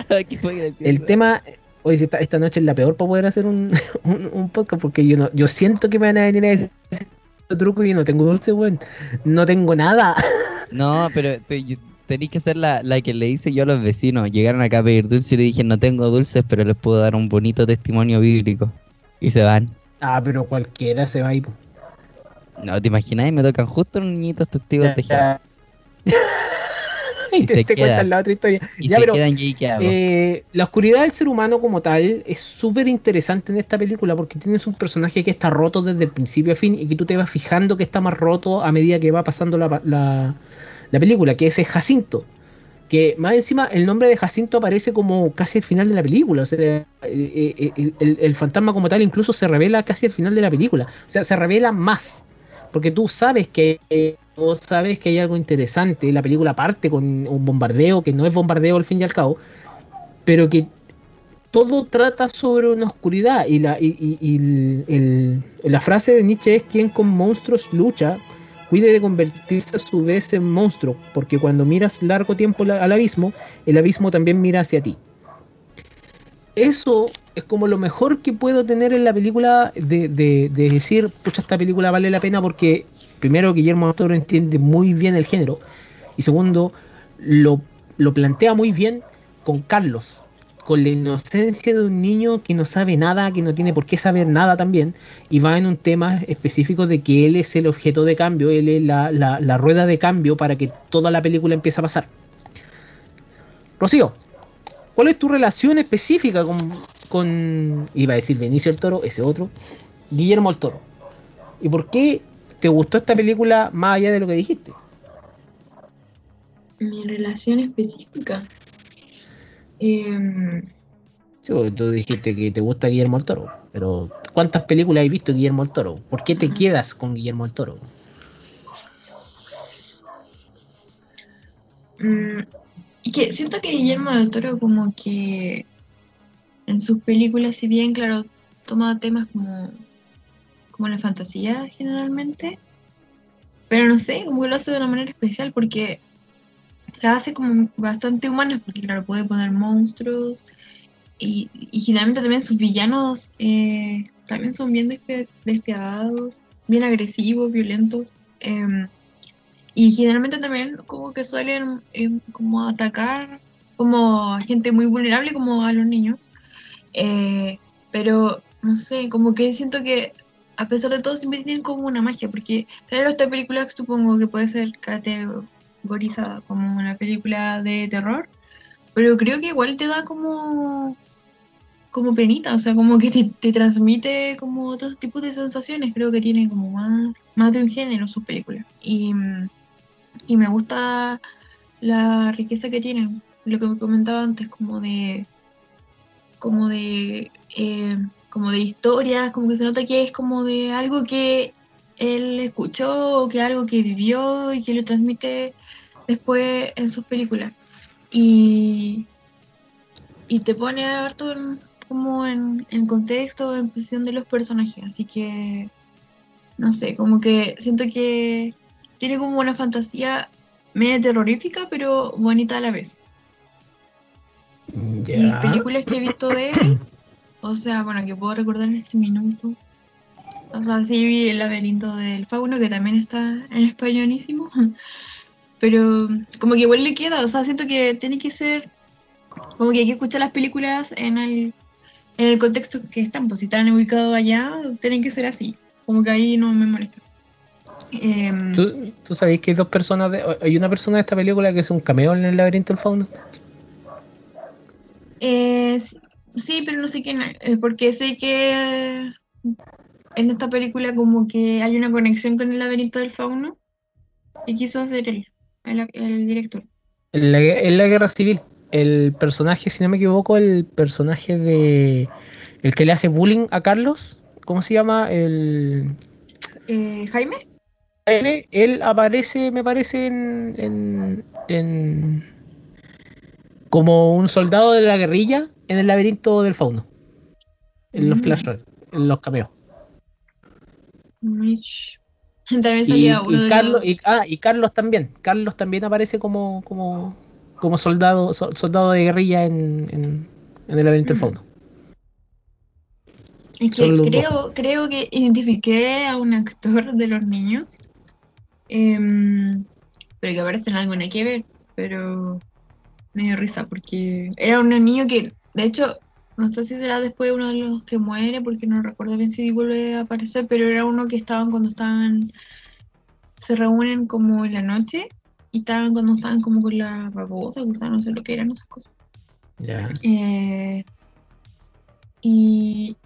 el tema, hoy esta, esta noche es la peor para poder hacer un, un, podcast porque yo no, yo siento que me van a venir a decir truco y yo no tengo dulce, weón. No tengo nada. No, pero tenéis que ser la, la, que le hice yo a los vecinos. Llegaron acá a pedir dulce y le dije, no tengo dulces, pero les puedo dar un bonito testimonio bíblico. Y se van. Ah, pero cualquiera se va ahí. No, ¿te imaginas? Me tocan justo los niñitos testigos de. y, se quedan. la otra historia. Y se quedan y eh, La oscuridad del ser humano como tal es súper interesante en esta película porque tienes un personaje que está roto desde el principio a fin y que tú te vas fijando que está más roto a medida que va pasando la, la película, que es Jacinto. Que más encima el nombre de Jacinto aparece como casi al final de la película. O sea, eh, eh, eh, el, fantasma como tal incluso se revela casi al final de la película. O sea, se revela más. Porque tú sabes que sabes que hay algo interesante. La película parte con un bombardeo, que no es bombardeo al fin y al cabo, pero que todo trata sobre una oscuridad. Y la, y, la frase de Nietzsche es quien con monstruos lucha cuide de convertirse a su vez en monstruo, porque cuando miras largo tiempo al abismo, el abismo también mira hacia ti. Eso es como lo mejor que puedo tener en la película de, decir, pucha, esta película vale la pena porque, primero, Guillermo Toro entiende muy bien el género, y segundo, lo, lo plantea muy bien con Carlos, con la inocencia de un niño que no sabe nada, que no tiene por qué saber nada también, y va en un tema específico de que él es el objeto de cambio, él es la, rueda de cambio para que toda la película empiece a pasar. Rocío, ¿cuál es tu relación específica con, con iba a decir Benicio el Toro, ese otro, Guillermo el Toro? ¿Y por qué te gustó esta película más allá de lo que dijiste? Mi relación específica. Eh, tú dijiste que te gusta Guillermo el Toro, pero ¿cuántas películas has visto Guillermo el Toro? ¿Por qué te quedas con Guillermo el Toro? Mm, y que siento que Guillermo del Toro como que en sus películas, si bien, claro, toma temas como, como la fantasía generalmente, pero no sé, como lo hace de una manera especial porque la hace como bastante humana, porque claro, puede poner monstruos y, generalmente también sus villanos eh, también son bien despiadados, bien agresivos, violentos. Em, y generalmente también como que suelen em, como atacar como gente muy vulnerable como a los niños. Eh, pero no sé, como que siento que a pesar de todo siempre tienen como una magia, porque claro, esta película supongo que puede ser categorizada como una película de terror, pero creo que igual te da como como penita, o sea, como que te, transmite como otros tipos de sensaciones, creo que tiene como más, más de un género sus películas. Y, y me gusta la riqueza que tienen, lo que me comentaba antes, como de como de eh, como de historias, como que se nota que es como de algo que él escuchó o que algo que vivió y que lo transmite después en sus películas. Y, y te pone a ver todo como en, en contexto, en posición de los personajes. Así que, no sé, como que siento que tiene como una fantasía media terrorífica, pero bonita a la vez. Las películas que he visto de él, o sea, bueno, que puedo recordar en este minuto. O sea, sí vi El laberinto del fauno, que también está en españolísimo. Pero como que igual le queda, o sea, siento que tiene que ser, como que hay que escuchar las películas en el en el contexto que están, pues si están ubicados allá, tienen que ser así. Como que ahí no me molesta. Em, ¿Tú, ¿Tú sabes que hay dos personas, hay una persona de esta película que es un cameo en el laberinto del fauno? Eh, sí, pero no sé quién es, porque sé que en esta película como que hay una conexión con el laberinto del fauno y quiso hacer él, el, director. En la, en la guerra civil el personaje, si no me equivoco, el personaje de. El que le hace bullying a Carlos. ¿Cómo se llama? El. Eh, Jaime. Él, aparece, me parece, en, en, como un soldado de la guerrilla en el laberinto del fauno. En los mm. flashbacks, en los cameos. También salía uno de Carlos, ah, y Carlos también. Carlos también aparece como, como, como soldado, soldado de guerrilla en, el laberinto del fondo. Es que creo, creo que identifiqué a un actor de los niños, em, pero que aparece en algo que ver, pero me dio risa porque era un niño que, de hecho, no sé si será después uno de los que muere, porque no recuerdo bien si vuelve a aparecer, pero era uno que estaban cuando estaban, se reúnen como en la noche y estaban cuando estaban como con la babosa, sea, no sé lo que eran esas cosas. Eh, y,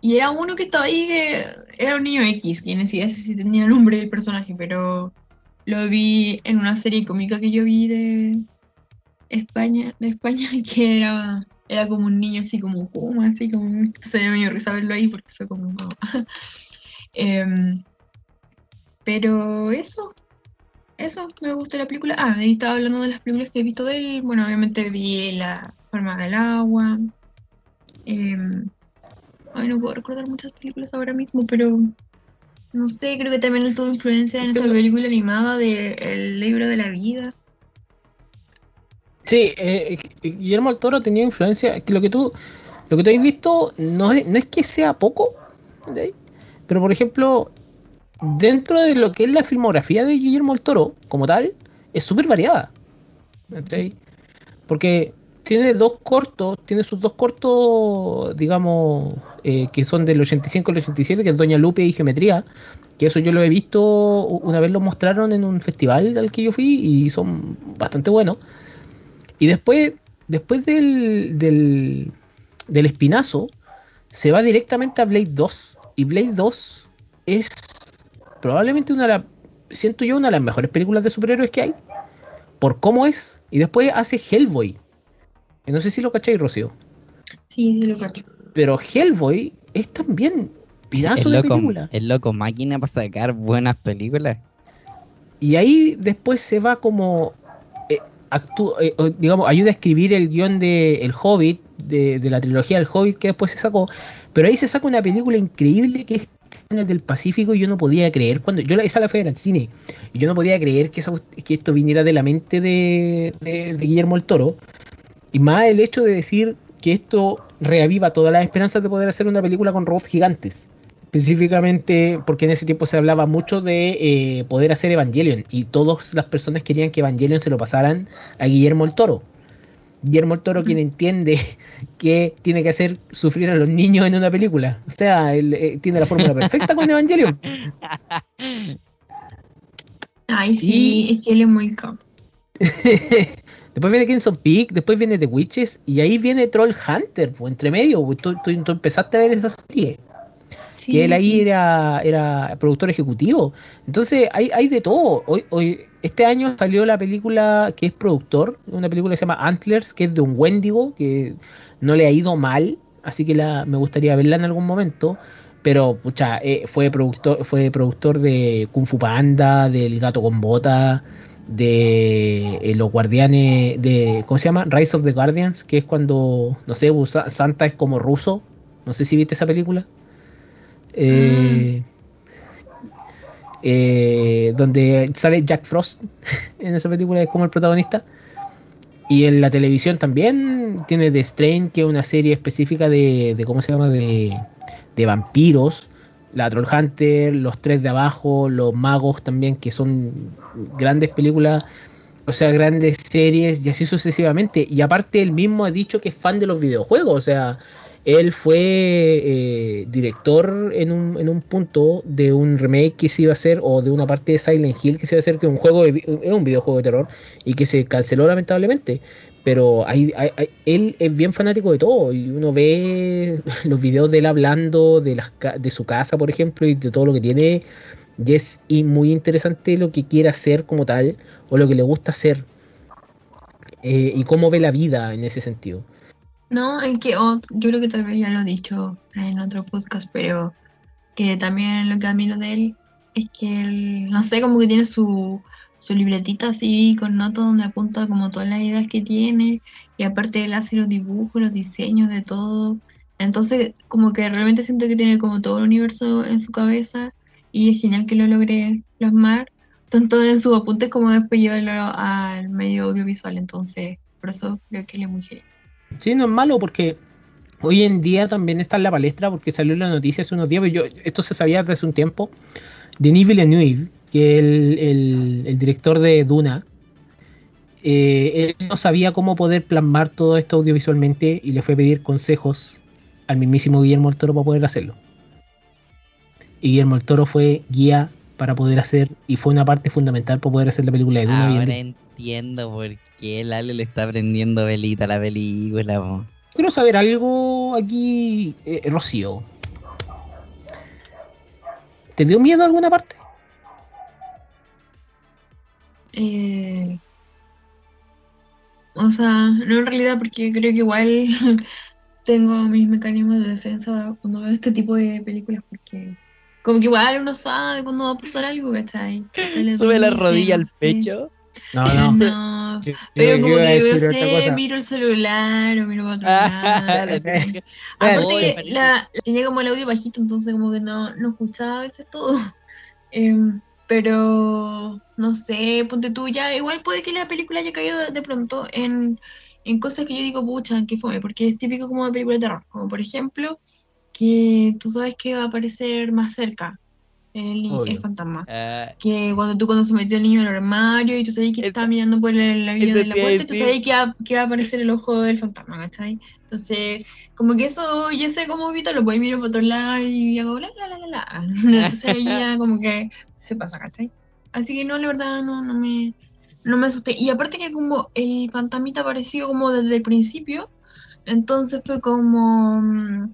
y era uno que estaba ahí que era un niño X, quien decía si tenía nombre el personaje, pero lo vi en una serie cómica que yo vi de España, de España, que era, era como un niño así como Kuma, así como se me dio risa verlo ahí porque fue como eh, pero eso, eso, me gusta la película. Ah, ahí estaba hablando de las películas que he visto de él. Bueno, obviamente vi La forma del agua. Em, ay, no puedo recordar muchas películas ahora mismo, pero no sé, creo que también tuvo influencia en esta película animada de El libro de la vida. Sí, eh, Guillermo del Toro tenía influencia. Lo que tú, lo que tú has visto no es, no es que sea poco, pero por ejemplo, dentro de lo que es la filmografía de Guillermo el Toro, como tal, es súper variada. Porque tiene dos cortos, tiene sus dos cortos, digamos, eh, que son del 85 al 87, que es Doña Lupe y Geometría, que eso yo lo he visto, una vez lo mostraron en un festival al que yo fui y son bastante buenos. Y después, después del, del, del espinazo, se va directamente a Blade 2. Y Blade 2 es probablemente una de las, siento yo, una de las mejores películas de superhéroes que hay, por cómo es. Y después hace Hellboy. No sé si lo cacháis, Rocío. Sí, sí lo caché. Pero Hellboy es también pedazo de película. Es loco, máquina para sacar buenas películas. Y ahí después se va como. Eh, ayuda a escribir el guion de El Hobbit, de, la trilogía del Hobbit que después se sacó. Pero ahí se saca una película increíble que es del Pacífico y yo no podía creer cuando yo esa la fui al cine y yo no podía creer que, que esto viniera de la mente de, de, Guillermo el Toro y más el hecho de decir que esto reaviva todas las esperanzas de poder hacer una película con robots gigantes específicamente porque en ese tiempo se hablaba mucho de eh, poder hacer Evangelion y todas las personas querían que Evangelion se lo pasaran a Guillermo el Toro. Guillermo el Toro quien entiende que tiene que hacer sufrir a los niños en una película. O sea, él eh, tiene la fórmula perfecta con Evangelion. Ay, sí, es que él es muy cap. después viene Crimson Peak, después viene The Witches y ahí viene Troll Hunter, pues, entre medio. Pues, tú, tú empezaste a ver esa serie que él ahí era, era productor ejecutivo. Entonces hay, hay de todo. Hoy, hoy, este año salió la película que es productor, una película que se llama Antlers, que es de un Wendigo, que no le ha ido mal, así que la, me gustaría verla en algún momento. Pero, pucha, eh, fue, productor, fue productor de Kung Fu Panda, del Gato con Bota, de eh, los guardianes, de, ¿cómo se llama? Rise of the Guardians, que es cuando, no sé, Santa es como ruso. No sé si viste esa película. Eh, eh, donde sale Jack Frost en esa película como el protagonista. Y en la televisión también tiene The Strain, que es una serie específica de, ¿cómo se llama? De, de, vampiros. La Troll Hunter, Los Tres de Abajo, Los Magos también, que son grandes películas, o sea, grandes series y así sucesivamente. Y aparte él mismo ha dicho que es fan de los videojuegos, o sea, él fue eh, director en un, en un, punto de un remake que se iba a hacer, o de una parte de Silent Hill que se iba a hacer, que un juego es un videojuego de terror, y que se canceló lamentablemente. Pero hay, él es bien fanático de todo, y uno ve los videos de él hablando de, las, de su casa, por ejemplo, y de todo lo que tiene, y es muy interesante lo que quiere hacer como tal, o lo que le gusta hacer, eh, y cómo ve la vida en ese sentido. No, es que yo creo que tal vez ya lo he dicho en otro podcast, pero que también lo que admiro de él es que él, no sé, como que tiene su, su libretita así con notas donde apunta como todas las ideas que tiene y aparte él hace los dibujos, los diseños de todo. Entonces como que realmente siento que tiene como todo el universo en su cabeza y es genial que lo logre plasmar, tanto en sus apuntes como después llevarlo al medio audiovisual. Entonces por eso creo que él es muy genial. Sí, no es malo porque hoy en día también está en la palestra porque salió la noticia hace unos días, yo, esto se sabía desde hace un tiempo, de Denis Villeneuve, que el, el, director de Duna, eh, él no sabía cómo poder plasmar todo esto audiovisualmente y le fue a pedir consejos al mismísimo Guillermo del Toro para poder hacerlo. Y Guillermo del Toro fue guía para poder hacer y fue una parte fundamental para poder hacer la película de Duna. Ahora entiendo por qué el Ale le está prendiendo velita a la película. Quiero saber algo aquí, eh, Rocío. ¿Te dio miedo alguna parte? Eh, o sea, no en realidad porque creo que igual tengo mis mecanismos de defensa cuando veo este tipo de películas porque como que igual uno sabe cuando va a pasar algo, ¿cachai? Sube la rodilla al pecho. No, no. no. Pero como que yo sé, miro el celular o miro para otro lado. Aparte la, tenía como el audio bajito, entonces como que no, no escuchaba a veces todo. Em, pero no sé, ponte tú ya, igual puede que la película haya caído de, pronto en, en, cosas que yo digo, pucha, que fue, porque es típico como de película de terror, como por ejemplo, que tú sabes que va a aparecer más cerca el, fantasma. Ah. que cuando tú cuando se metió el niño en el armario y tú sabes que está mirando por la vida de la puerta, tú sabes que va, que va, a aparecer el ojo del fantasma, ¿cachai? Entonces, como que eso, yo sé cómo lo puedo mirar por otro lado y hago la la la la la. Entonces ahí ya como que se pasa, ¿cachai? Así que no, la verdad, no, no me, no me asusté. Y aparte que como el fantasmita apareció como desde el principio, entonces fue como mm,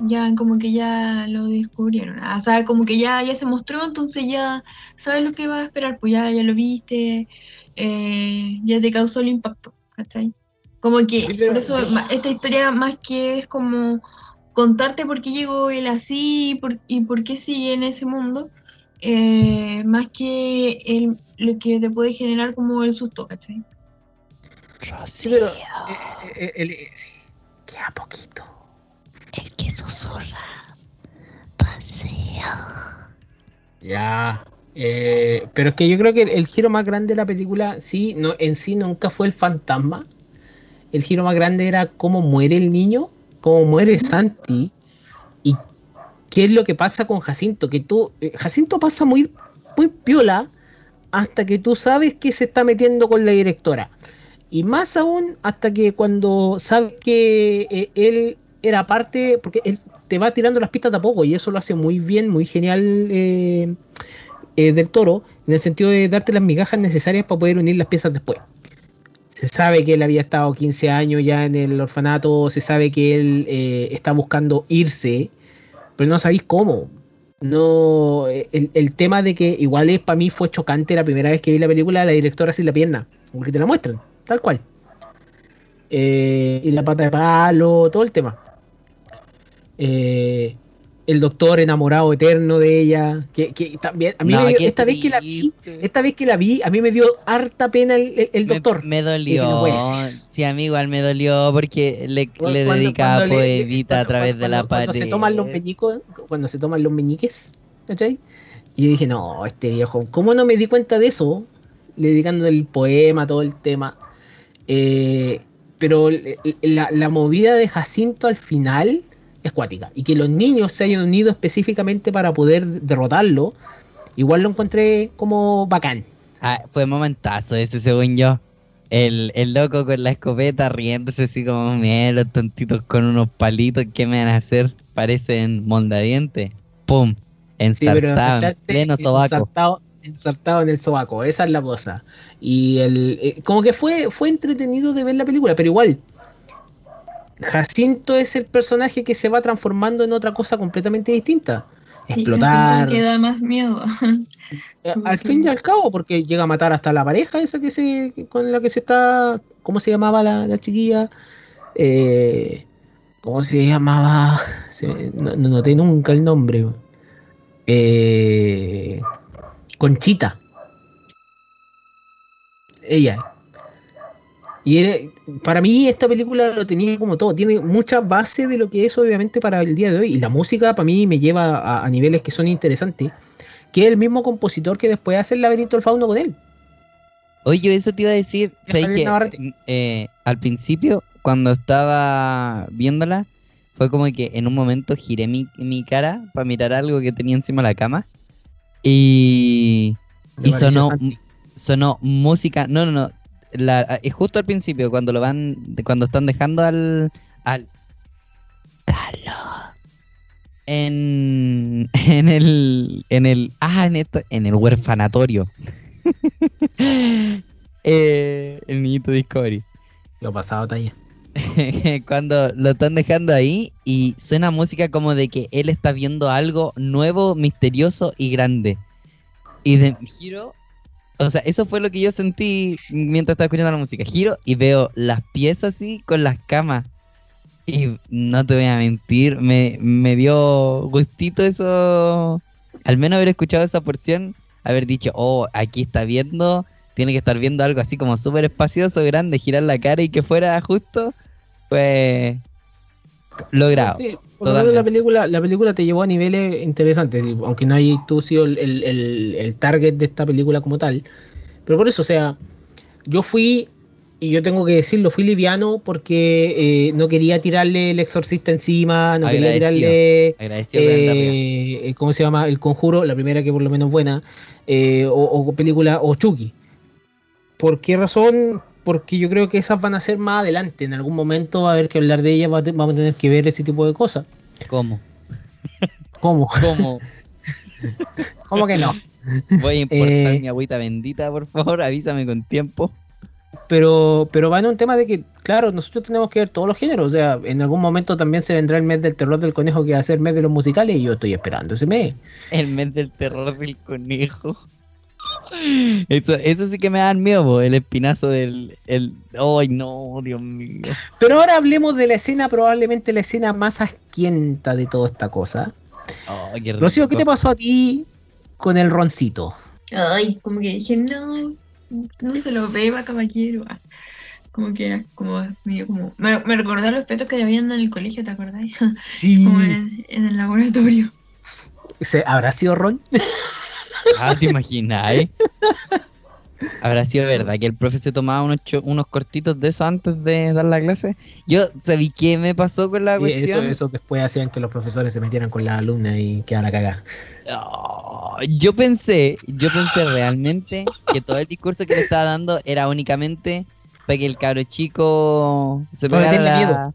ya como que ya lo descubrieron. Ah, o sea, como que ya, ya se mostró, entonces ya sabes lo que va a esperar, pues ya, ya lo viste, eh, ya te causó el impacto, ¿cachai? Como que por eso esta historia más que es como contarte por qué llegó él así y por, qué sigue en ese mundo, eh, más que el, lo que te puede generar como el susto, ¿cachai? Sí, pero eh, eh, queda poquito. Que susurra. Paseo. Ya. pero es que yo creo que el, giro más grande de la película, sí, no, en sí nunca fue el fantasma, el giro más grande era cómo muere el niño, cómo muere Santi y qué es lo que pasa con Jacinto. Que tú, eh, Jacinto pasa muy, muy piola hasta que tú sabes que se está metiendo con la directora. Y más aún hasta que cuando sabes que eh, él era parte, porque él te va tirando las pistas de a poco y eso lo hace muy bien, muy genial eh, del toro, en el sentido de darte las migajas necesarias para poder unir las piezas después se sabe que él había estado 15 años ya en el orfanato, se sabe que él eh, está buscando irse, pero no sabéis cómo. No, el, tema de que igual es para mí fue chocante la primera vez que vi la película, la directora sin la pierna, porque te la muestran, tal cual. Eh, y la pata de palo, todo el tema. Eh, el doctor enamorado eterno de ella, que, también a mí esta vez que la vi, esta vez que la vi, a mí me dio harta pena el, doctor. Me, dolió. sí, a mí igual me dolió porque le, le dedicaba poemita a través de la pared. Cuando se toman los meñicos, cuando se toman los meñiques, ¿cachai? Y yo dije, no, este viejo, ¿cómo no me di cuenta de eso? Le dedicando el poema, todo el tema. Eh, pero la, la movida de Jacinto al final escuática. Y que los niños se hayan unido específicamente para poder derrotarlo, igual lo encontré como bacán. Ah, fue momentazo ese, según yo. El, loco con la escopeta riéndose así como, mira, los tontitos con unos palitos, ¿qué me van a hacer? Parecen mondadientes. ¡Pum! Ensartado, pleno sobaco. Ensartado, en el sobaco, esa es la cosa. Y el, eh, como que fue, fue entretenido de ver la película, pero igual, Jacinto es el personaje que se va transformando en otra cosa completamente distinta. Explotar. Que da más miedo. Eh, al fin y al cabo, porque llega a matar hasta la pareja esa que se, con la que se está. ¿Cómo se llamaba la, chiquilla? Eh, ¿Cómo se llamaba? no, no, noté nunca el nombre. Eh, Conchita. Ella. Y para mí esta película lo tenía como todo, tiene mucha base de lo que es obviamente para el día de hoy. Y la música para mí me lleva a, niveles que son interesantes, que es el mismo compositor que después hace el laberinto del fauno con él. Oye, eso te iba a decir, que, eh, al principio, cuando estaba viéndola, fue como que en un momento giré mi, cara para mirar algo que tenía encima de la cama. Y, y sonó, sonó música, no, no, no, la, y justo al principio, cuando lo van, cuando están dejando al, al Carlos en, en el, en el, ah, en esto, en el huerfanatorio. eh, el niñito Discovery. Lo pasado talla. cuando lo están dejando ahí y suena música como de que él está viendo algo nuevo, misterioso y grande. Y de giro o sea, eso fue lo que yo sentí mientras estaba escuchando la música. Giro y veo las piezas así con las camas. Y no te voy a mentir, me, me dio gustito eso. Al menos haber escuchado esa porción, haber dicho, oh, aquí está viendo, tiene que estar viendo algo así como súper espacioso, grande, girar la cara y que fuera justo, pues logrado. Sí, la película, la película te llevó a niveles interesantes, aunque no hay tú sido el, el, target de esta película como tal. Pero por eso, o sea, yo fui, y yo tengo que decirlo, fui liviano porque eh, no quería tirarle el exorcista encima, no quería tirarle, eh, ¿cómo se llama? El conjuro, la primera que por lo menos buena, eh, o, o película, o Chucky. ¿Por qué razón? Porque yo creo que esas van a ser más adelante. En algún momento va a haber que hablar de ellas, vamos a tener que ver ese tipo de cosas. ¿Cómo? ¿Cómo? ¿Cómo? ¿Cómo que no? Voy a importar eh, mi agüita bendita, por favor, avísame con tiempo. Pero, pero va en un tema de que, claro, nosotros tenemos que ver todos los géneros. O sea, en algún momento también se vendrá el mes del terror del conejo que va a ser el mes de los musicales y yo estoy esperando ese mes. El mes del terror del conejo. Eso, eso sí que me da miedo, el espinazo del. El... ¡Ay, no, Dios mío! Pero ahora hablemos de la escena, probablemente la escena más asquienta de toda esta cosa. Oh, qué Rocío, ¿qué te pasó a ti con el roncito? Ay, como que dije, no, no se lo beba, caballero. Ah, como que era como medio como. Me, me recordé los petos que habían en el colegio, ¿te acordás? Sí. Como en, el laboratorio. ¿Habrá sido Ron? Ah, ¿te imaginas? Eh? ¿Habrá sido verdad que el profe se tomaba unos, unos cortitos de eso antes de dar la clase? Yo sabí qué me pasó con la cuestión. Eso, eso después hacían que los profesores se metieran con la alumna y quedaran a cagar. yo pensé, yo pensé realmente que todo el discurso que le estaba dando era únicamente para que el cabro chico se pegara la... miedo.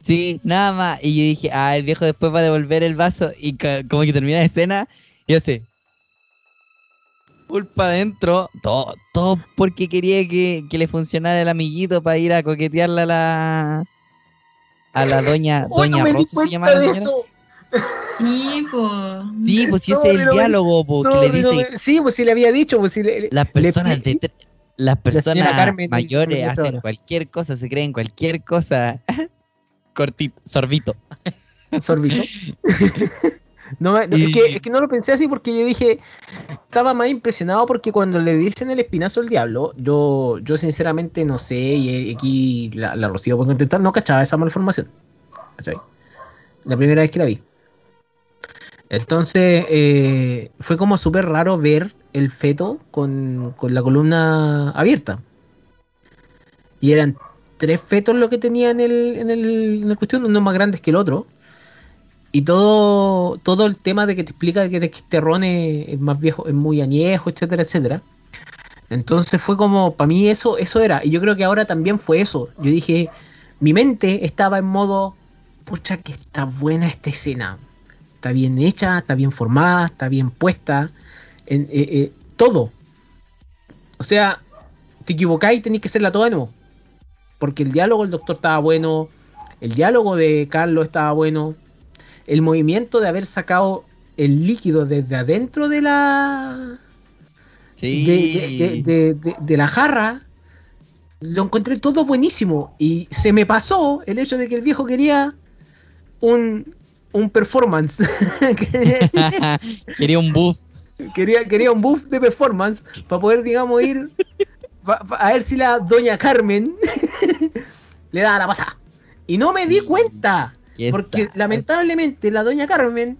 Sí, nada más. Y yo dije, ah, el viejo después va a devolver el vaso y como que termina la escena y yo sé, culpa adentro, todo, todo porque quería que, le funcionara el amiguito para ir a coquetearle a la a la doña doña Rosa se llama la señora. Sí, pues. Sí, pues si ese es el diálogo, pues, que le dice. Sí, pues si le había dicho, pues si le, las personas las personas mayores hacen cualquier cosa, se creen cualquier cosa. Cortito, sorbito. Sorbito. No, es, que, no lo pensé así porque yo dije, estaba más impresionado porque cuando le dicen el espinazo al diablo, yo, yo sinceramente no sé, y aquí la, la Rocío puede contestar, no cachaba esa malformación. La primera vez que la vi. Entonces, eh, fue como súper raro ver el feto con, la columna abierta. Y eran tres fetos lo que tenía en el, en el, en la cuestión, uno más grandes que el otro. Y todo, todo el tema de que te explica que ron es, más viejo, es muy añejo, etcétera, etcétera. Entonces fue como, para mí eso, eso era. Y yo creo que ahora también fue eso. Yo dije, mi mente estaba en modo, pucha que está buena esta escena. Está bien hecha, está bien formada, está bien puesta. En, eh, eh, todo. O sea, te equivocáis y tenéis que hacerla toda de nuevo. Porque el diálogo del doctor estaba bueno. El diálogo de Carlos estaba bueno el movimiento de haber sacado el líquido desde adentro de la. De, la jarra. Lo encontré todo buenísimo. Y se me pasó el hecho de que el viejo quería un, un performance. quería un buff. Quería, quería un buff de performance para poder, digamos, ir a ver si la doña Carmen le da la pasada. Y no me di cuenta. Porque lamentablemente la doña Carmen,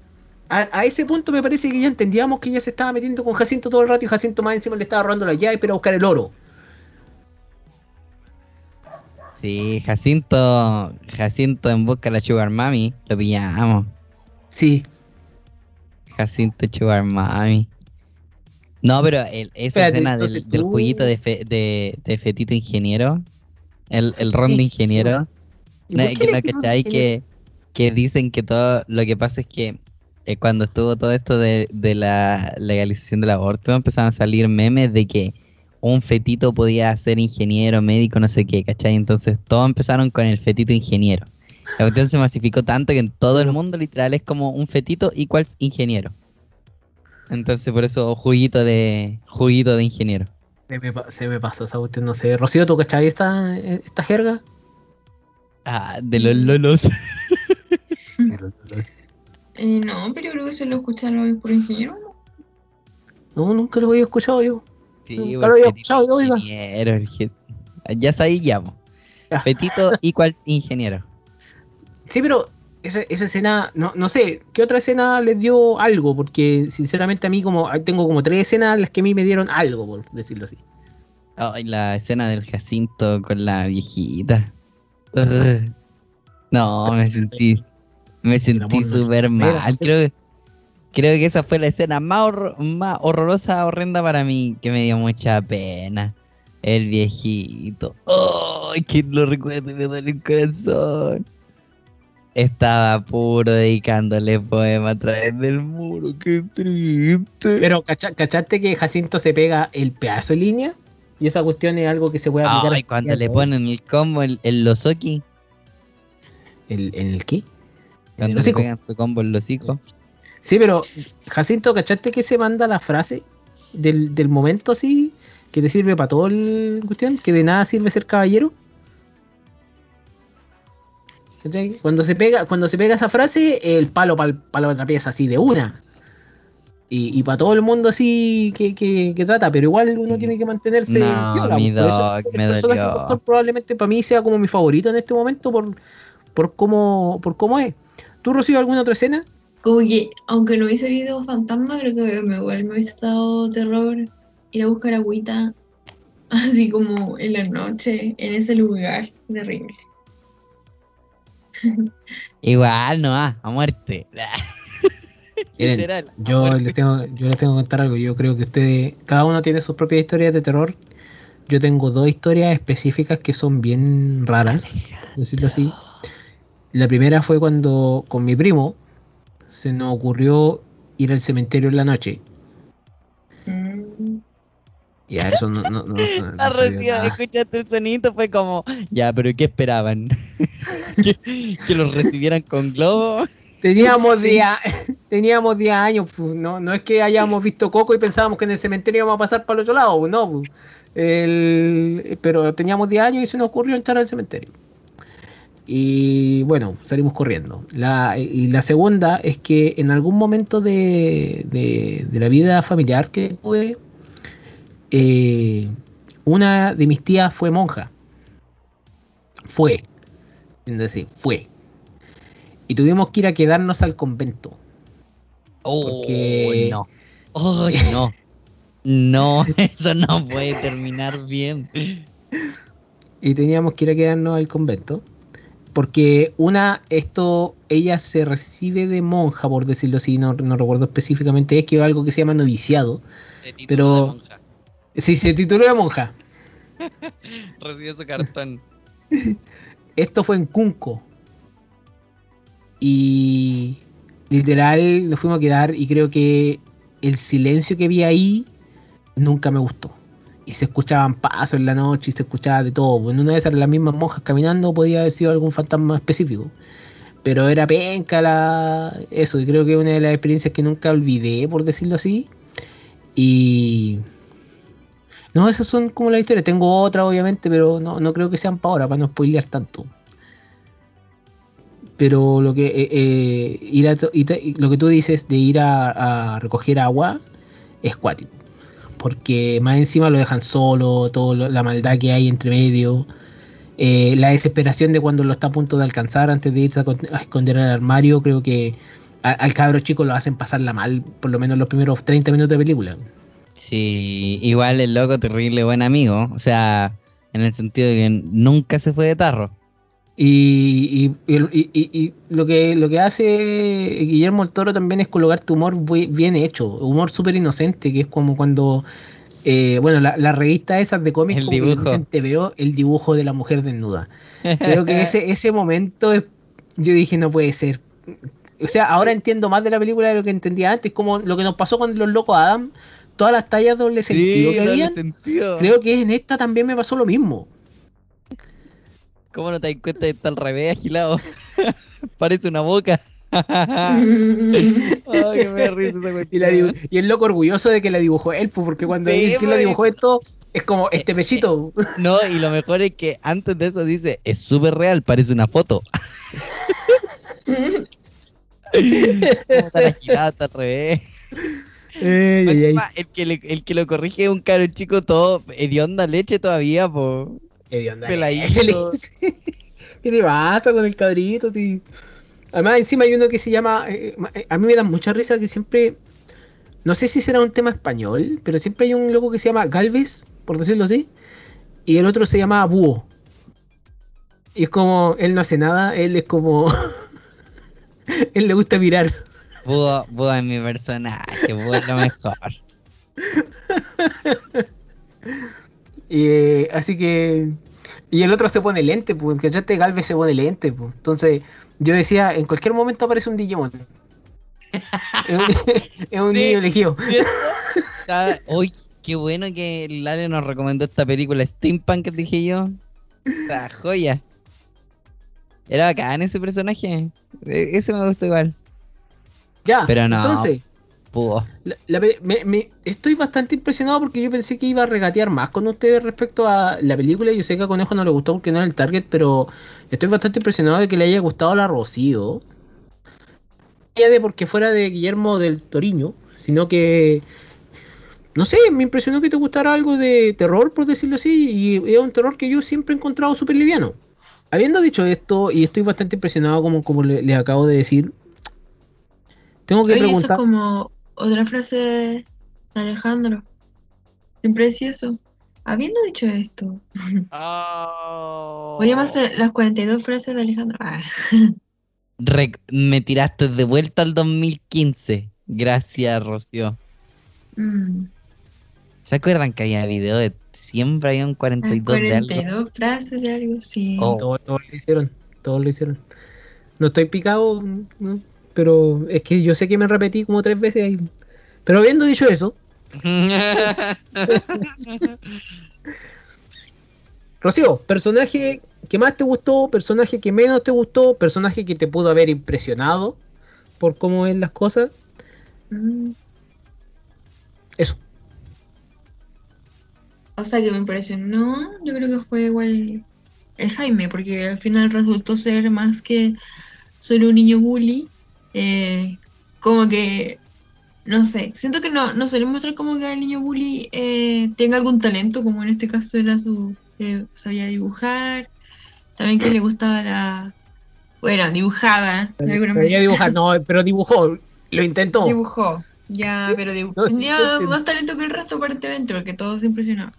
a, ese punto me parece que ya entendíamos que ella se estaba metiendo con Jacinto todo el rato y Jacinto más encima le estaba robando la llave para buscar el oro. Sí, Jacinto, Jacinto en busca de la Sugar Mami, lo pillamos. Sí. Jacinto Sugar Mami. No, pero esa escena del, jueguito de, de, Fetito Ingeniero, el, el ron de ingeniero, no, que no cachai que que dicen que todo lo que pasa es que eh, cuando estuvo todo esto de, la legalización del aborto, empezaron a salir memes de que un fetito podía ser ingeniero, médico, no sé qué, ¿cachai? Entonces todos empezaron con el fetito ingeniero. La cuestión se masificó tanto que en todo el mundo literal es como un fetito igual ingeniero. Entonces por eso juguito de juguito de ingeniero. Se me, pasó esa cuestión, no sé. Rocío, ¿tú cachai esta, esta jerga? Ah, de los lolos. Eh, no, pero creo que se lo escucharon por ingeniero. No, nunca lo había escuchado yo. Sí, nunca lo había escuchado yo, ingeniero, Ya sabía ya. Petito igual ingeniero. Sí, pero esa, esa escena, no, no sé, ¿qué otra escena les dio algo? Porque sinceramente a mí como tengo como tres escenas las que a mí me dieron algo, por decirlo así. Ay, la escena del Jacinto con la viejita. No, me sentí me sentí súper mal. Creo, creo que esa fue la escena más, más horrorosa, horrenda para mí, que me dio mucha pena. El viejito. ¡Ay, que lo recuerdo y me duele el corazón! Estaba puro dedicándole poema a través del muro. ¡Qué triste! Pero, ¿cachaste que Jacinto se pega el pedazo de línea? Y esa cuestión es algo que se puede aplicar. Ay, cuando le ponen el combo, el, el Losoki. ¿El, ¿El qué? Cuando pegan su combo en los hocico. Sí, pero Jacinto, ¿cachaste que se manda la frase? del, del momento así, que te sirve para todo el cuestión, que de nada sirve ser caballero. Cuando se pega, cuando se pega esa frase, el palo para la otra pieza, así de una. Y, para todo el mundo así que, que, trata, pero igual uno tiene que mantenerse. No, mi dog, me probablemente para mí sea como mi favorito en este momento por, por cómo, por cómo es. ¿Tú, Rocío, alguna otra escena? Como que, aunque no hubiese habido fantasma, creo que me, igual me hubiese dado terror ir a buscar agüita, así como en la noche, en ese lugar terrible. Igual, no, a muerte. yo, Les tengo, yo les tengo que contar algo. Yo creo que ustedes, cada uno tiene sus propias historias de terror. Yo tengo dos historias específicas que son bien raras, decirlo así. La primera fue cuando con mi primo se nos ocurrió ir al cementerio en la noche. Ya, eso no. no, no, escuchaste el sonido, fue como, ya, pero ¿qué esperaban? ¿Que, los recibieran con globo? Teníamos 10 teníamos años, pues, no, no es que hayamos visto Coco y pensábamos que en el cementerio íbamos a pasar para el otro lado, pues, no. Pues. pero teníamos 10 años y se nos ocurrió entrar al cementerio. Y bueno, salimos corriendo. La, y la segunda es que en algún momento de, de la vida familiar que tuve, eh, una de mis tías fue monja. Fue. Decir, fue. Y tuvimos que ir a quedarnos al convento. Oh, no. Oh, no. No, eso no puede terminar bien. Y teníamos que ir a quedarnos al convento. Porque una, esto, ella se recibe de monja, por decirlo así, no, no recuerdo específicamente, es que algo que se llama noviciado. Pero Sí, se tituló de monja. Recibió su cartón. Esto fue en Cunco. Y literal nos fuimos a quedar y creo que el silencio que vi ahí nunca me gustó. Y se escuchaban pasos en la noche y se escuchaba de todo. En una de esas las mismas monjas caminando podía haber sido algún fantasma específico. Pero era penca la... eso. Y creo que es una de las experiencias que nunca olvidé, por decirlo así. Y no, esas son como las historias. Tengo otra, obviamente, pero no, creo que sean para ahora, para no spoilear tanto. Pero lo que eh, eh, ir a, lo que tú dices de ir a, recoger agua es cuático. Porque más encima lo dejan solo, toda la maldad que hay entre medio. Eh, la desesperación de cuando lo está a punto de alcanzar antes de irse a, esconder al armario, creo que al cabro chico lo hacen pasarla mal, por lo menos los primeros 30 minutos de película. Sí, igual el loco terrible buen amigo, o sea, en el sentido de que nunca se fue de tarro. Y, lo, que, lo que hace Guillermo el Toro también es colocar tu humor bien hecho, humor súper inocente, que es como cuando, eh, bueno, la, la, revista esas de cómics, el dibujo. te veo el dibujo de la mujer desnuda. Creo que ese, ese momento, yo dije, no puede ser. O sea, ahora entiendo más de la película de lo que entendía antes, como lo que nos pasó con los locos Adam, todas las tallas doble sentido que había, creo que en esta también me pasó lo mismo. ¿Cómo no te das cuenta de estar al revés, agilado? Parece una boca. y, el loco orgulloso de que la dibujó él, pues, porque cuando dice que lo dibujó esto, es como este pechito. No, y lo mejor es que antes de eso dice, es súper real, parece una foto. está agilado, está al revés el, que el que lo corrige es un caro chico todo hedionda leche todavía, po. Hedionda ¿Qué te pasa con el cabrito? Además, encima hay uno que se llama. Eh, eh, a mí me da mucha risa que siempre. No sé si será un tema español, pero siempre hay un loco que se llama Galvez, por decirlo así. Y el otro se llama Búho. Y es como, él no hace nada, él es como. él le gusta mirar. Búho, Búho es mi personaje, Búho es lo mejor. y, eh, así que. Y el otro se pone lente, pues, que te Galvez se pone lente, pues. Entonces, yo decía, en cualquier momento aparece un Digimon. es un, niño elegido. Uy, qué bueno que Lale nos recomendó esta película Steampunk, que dije yo. La joya. Era bacán ese personaje. E, ese me gustó igual. Ya, pero no. Entonces, pudo. estoy bastante impresionado porque yo pensé que iba a regatear más con ustedes respecto a la película. Yo sé que a Conejo no le gustó porque no era el target, pero estoy bastante impresionado de que le haya gustado la Rocío. Ya de porque fuera de Guillermo del Toriño, sino que. No sé, me impresionó que te gustara algo de terror, por decirlo así, y es un terror que yo siempre he encontrado súper liviano. Habiendo dicho esto, y estoy bastante impresionado como, como le, acabo de decir, tengo que preguntar... Eso como otra frase de Alejandro. Siempre decía eso. Habiendo dicho esto. Oh. Voy a hacer las 42 frases de Alejandro. Ah. me tiraste de vuelta al 2015. Gracias, Rocío. Mm. ¿Se acuerdan que había video de siempre había un 42, 42 de algo? frases de algo, sí. Oh. Todos, lo hicieron, todos lo hicieron. No estoy picado, pero es que yo sé que me repetí como tres veces ahí. Pero habiendo dicho eso. Rocío, personaje que más te gustó, personaje que menos te gustó, personaje que te pudo haber impresionado por cómo ven las cosas. Mm. Eso. O sea, que me impresionó, yo creo que fue igual el Jaime, porque al final resultó ser más que solo un niño bully. Eh, como que, no sé, siento que no, no suele mostrar como que el niño bully eh, tenga algún talento, como en este caso era su, eh, sabía dibujar, también que le gustaba la... Bueno, dibujaba. Sabía dibujar, no, pero dibujó, lo intentó. Dibujó. Ya, pero tenía más talento que el resto aparentemente, porque todo se impresionaba.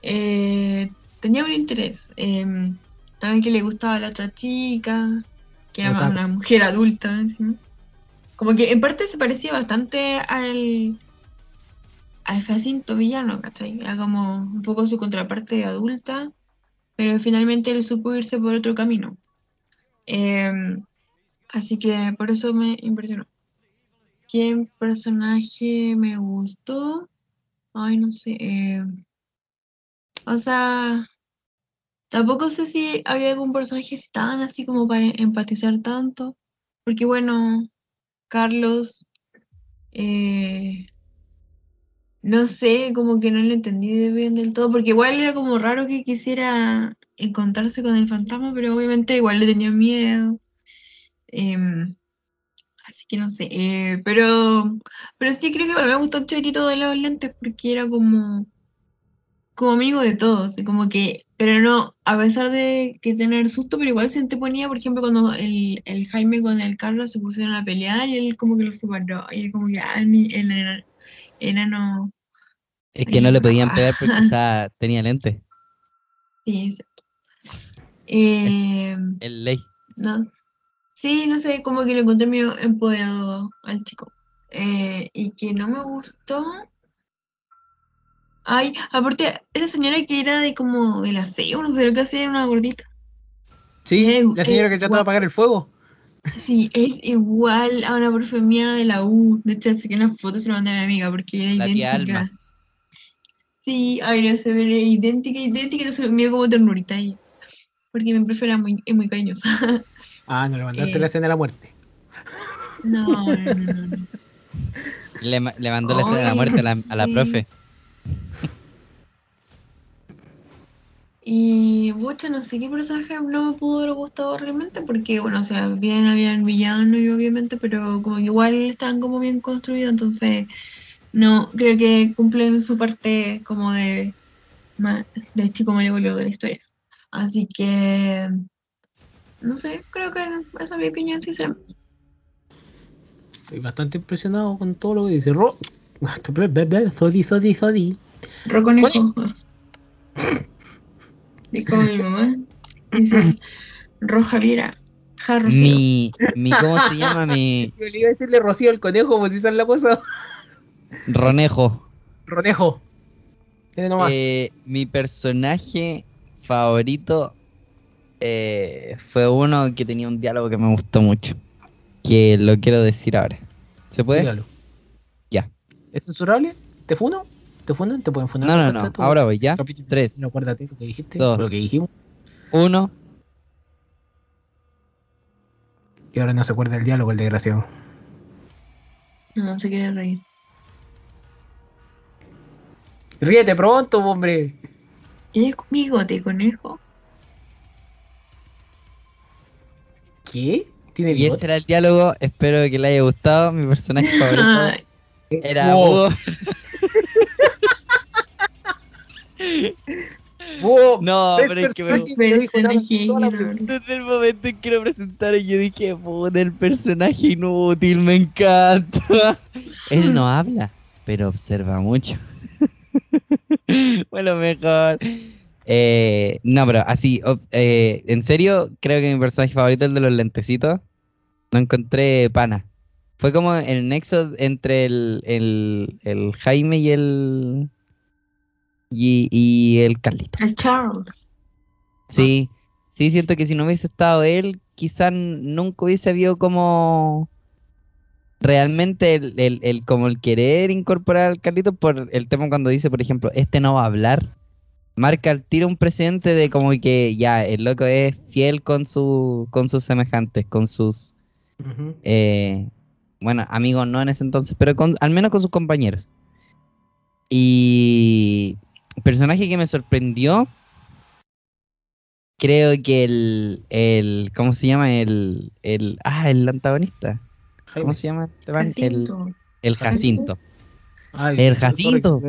Eh, tenía un interés. Em, también que le gustaba la otra chica, que era una mujer adulta encima. Como que en parte se parecía bastante al al Jacinto villano, ¿cachai? Era como un poco su contraparte adulta, pero finalmente él supo irse por otro camino. Em, así que por eso me impresionó. ¿Quién personaje me gustó? Ay, no sé. Eh, o sea, tampoco sé si había algún personaje tan así como para empatizar tanto. Porque bueno, Carlos, eh, no sé, como que no lo entendí bien del todo, porque igual era como raro que quisiera encontrarse con el fantasma, pero obviamente igual le tenía miedo. Em, Así que no sé, eh, pero, pero sí creo que me gustó el chiquitito de los lentes porque era como, como amigo de todos, como que, pero no, a pesar de que tener susto, pero igual se ponía, por ejemplo, cuando el, el, Jaime con el Carlos se pusieron a pelear y él como que lo separó, y él como que, ah, el enano... Es que no le podían pegar porque quizá tenía lentes. Sí, exacto. Eh, el ley. No, Sí, no sé, como que lo encontré medio empoderado al chico. Eh, y que no me gustó. Ay, aparte, esa señora que era de como de la CEO, no sé lo que hacía, era una gordita. Sí, la señora que trataba de apagar el fuego. Sí, es igual a una profe mía de la U. De hecho, así que una foto se la mandé a mi amiga porque era idéntica. Sí, ay, se ve idéntica, idéntica, no se me como ternurita ahí porque mi profe muy, es muy cariñosa. Ah, no le mandaste la escena de la muerte. No, no, no, no. Le, le mandó la escena de la muerte a la, a la profe. Y, mucho no sé qué personaje no me pudo haber gustado realmente, porque, bueno, o sea, bien habían villano y obviamente, pero como que igual están como bien construidos, entonces, no, creo que cumplen su parte como de, de chico malévolo de la historia. Así que, no sé, creo que esa es mi opinión. Estoy bastante impresionado con todo lo que dice Ro. Zodi, Zodi, Zodi. Ro conejo. Y como mi mamá. Dice, Ro Javiera. Mi, mi, ¿cómo se llama? Mi. Yo le iba a decirle Rocío el conejo, como si sale la cosa. Ronejo. Ronejo. Eh, mi personaje favorito eh, fue uno que tenía un diálogo que me gustó mucho. Que lo quiero decir ahora. ¿Se puede? Dígalo. ¿Es censurable? ¿Te funo? ¿Te funan? ¿Te pueden funar? No, no, no. Ahora voy, ya. Tres. No, acuérdate lo que dijiste. Dos. Lo que dijimos. Uno. Y ahora no se acuerda el diálogo, el desgraciado. No, se quiere reír. Ríete pronto, hombre. ¿Quieres bigote, conejo? ¿Qué? ¿Tiene y ese era el diálogo. Espero que le haya gustado. Mi personaje favorito era Hugo. no, pero es que me Desde el momento en que lo presentaron, yo dije, puta, el personaje inútil, me encanta. Él no habla, pero observa mucho. bueno, mejor. Eh, no, pero así, eh, en serio, creo que mi personaje favorito es el de los lentecitos. No encontré pana. Fue como el nexo entre el, el, Jaime y el. Y, el Carlito. El Charles. Sí, sí, siento que si no hubiese estado él, quizás nunca hubiese habido como realmente el, el, como el querer incorporar al Carlito por el tema cuando dice, por ejemplo, este no va a hablar, marca el tiro un precedente de como que ya el loco es fiel con su con sus semejantes, con sus eh, bueno, amigos no en ese entonces, pero con, al menos con sus compañeros. Y personaje que me sorprendió, creo que el, el ¿cómo se llama? El, el, ah, el antagonista. ¿Cómo se llama? Jacinto. El, Jacinto. el Jacinto.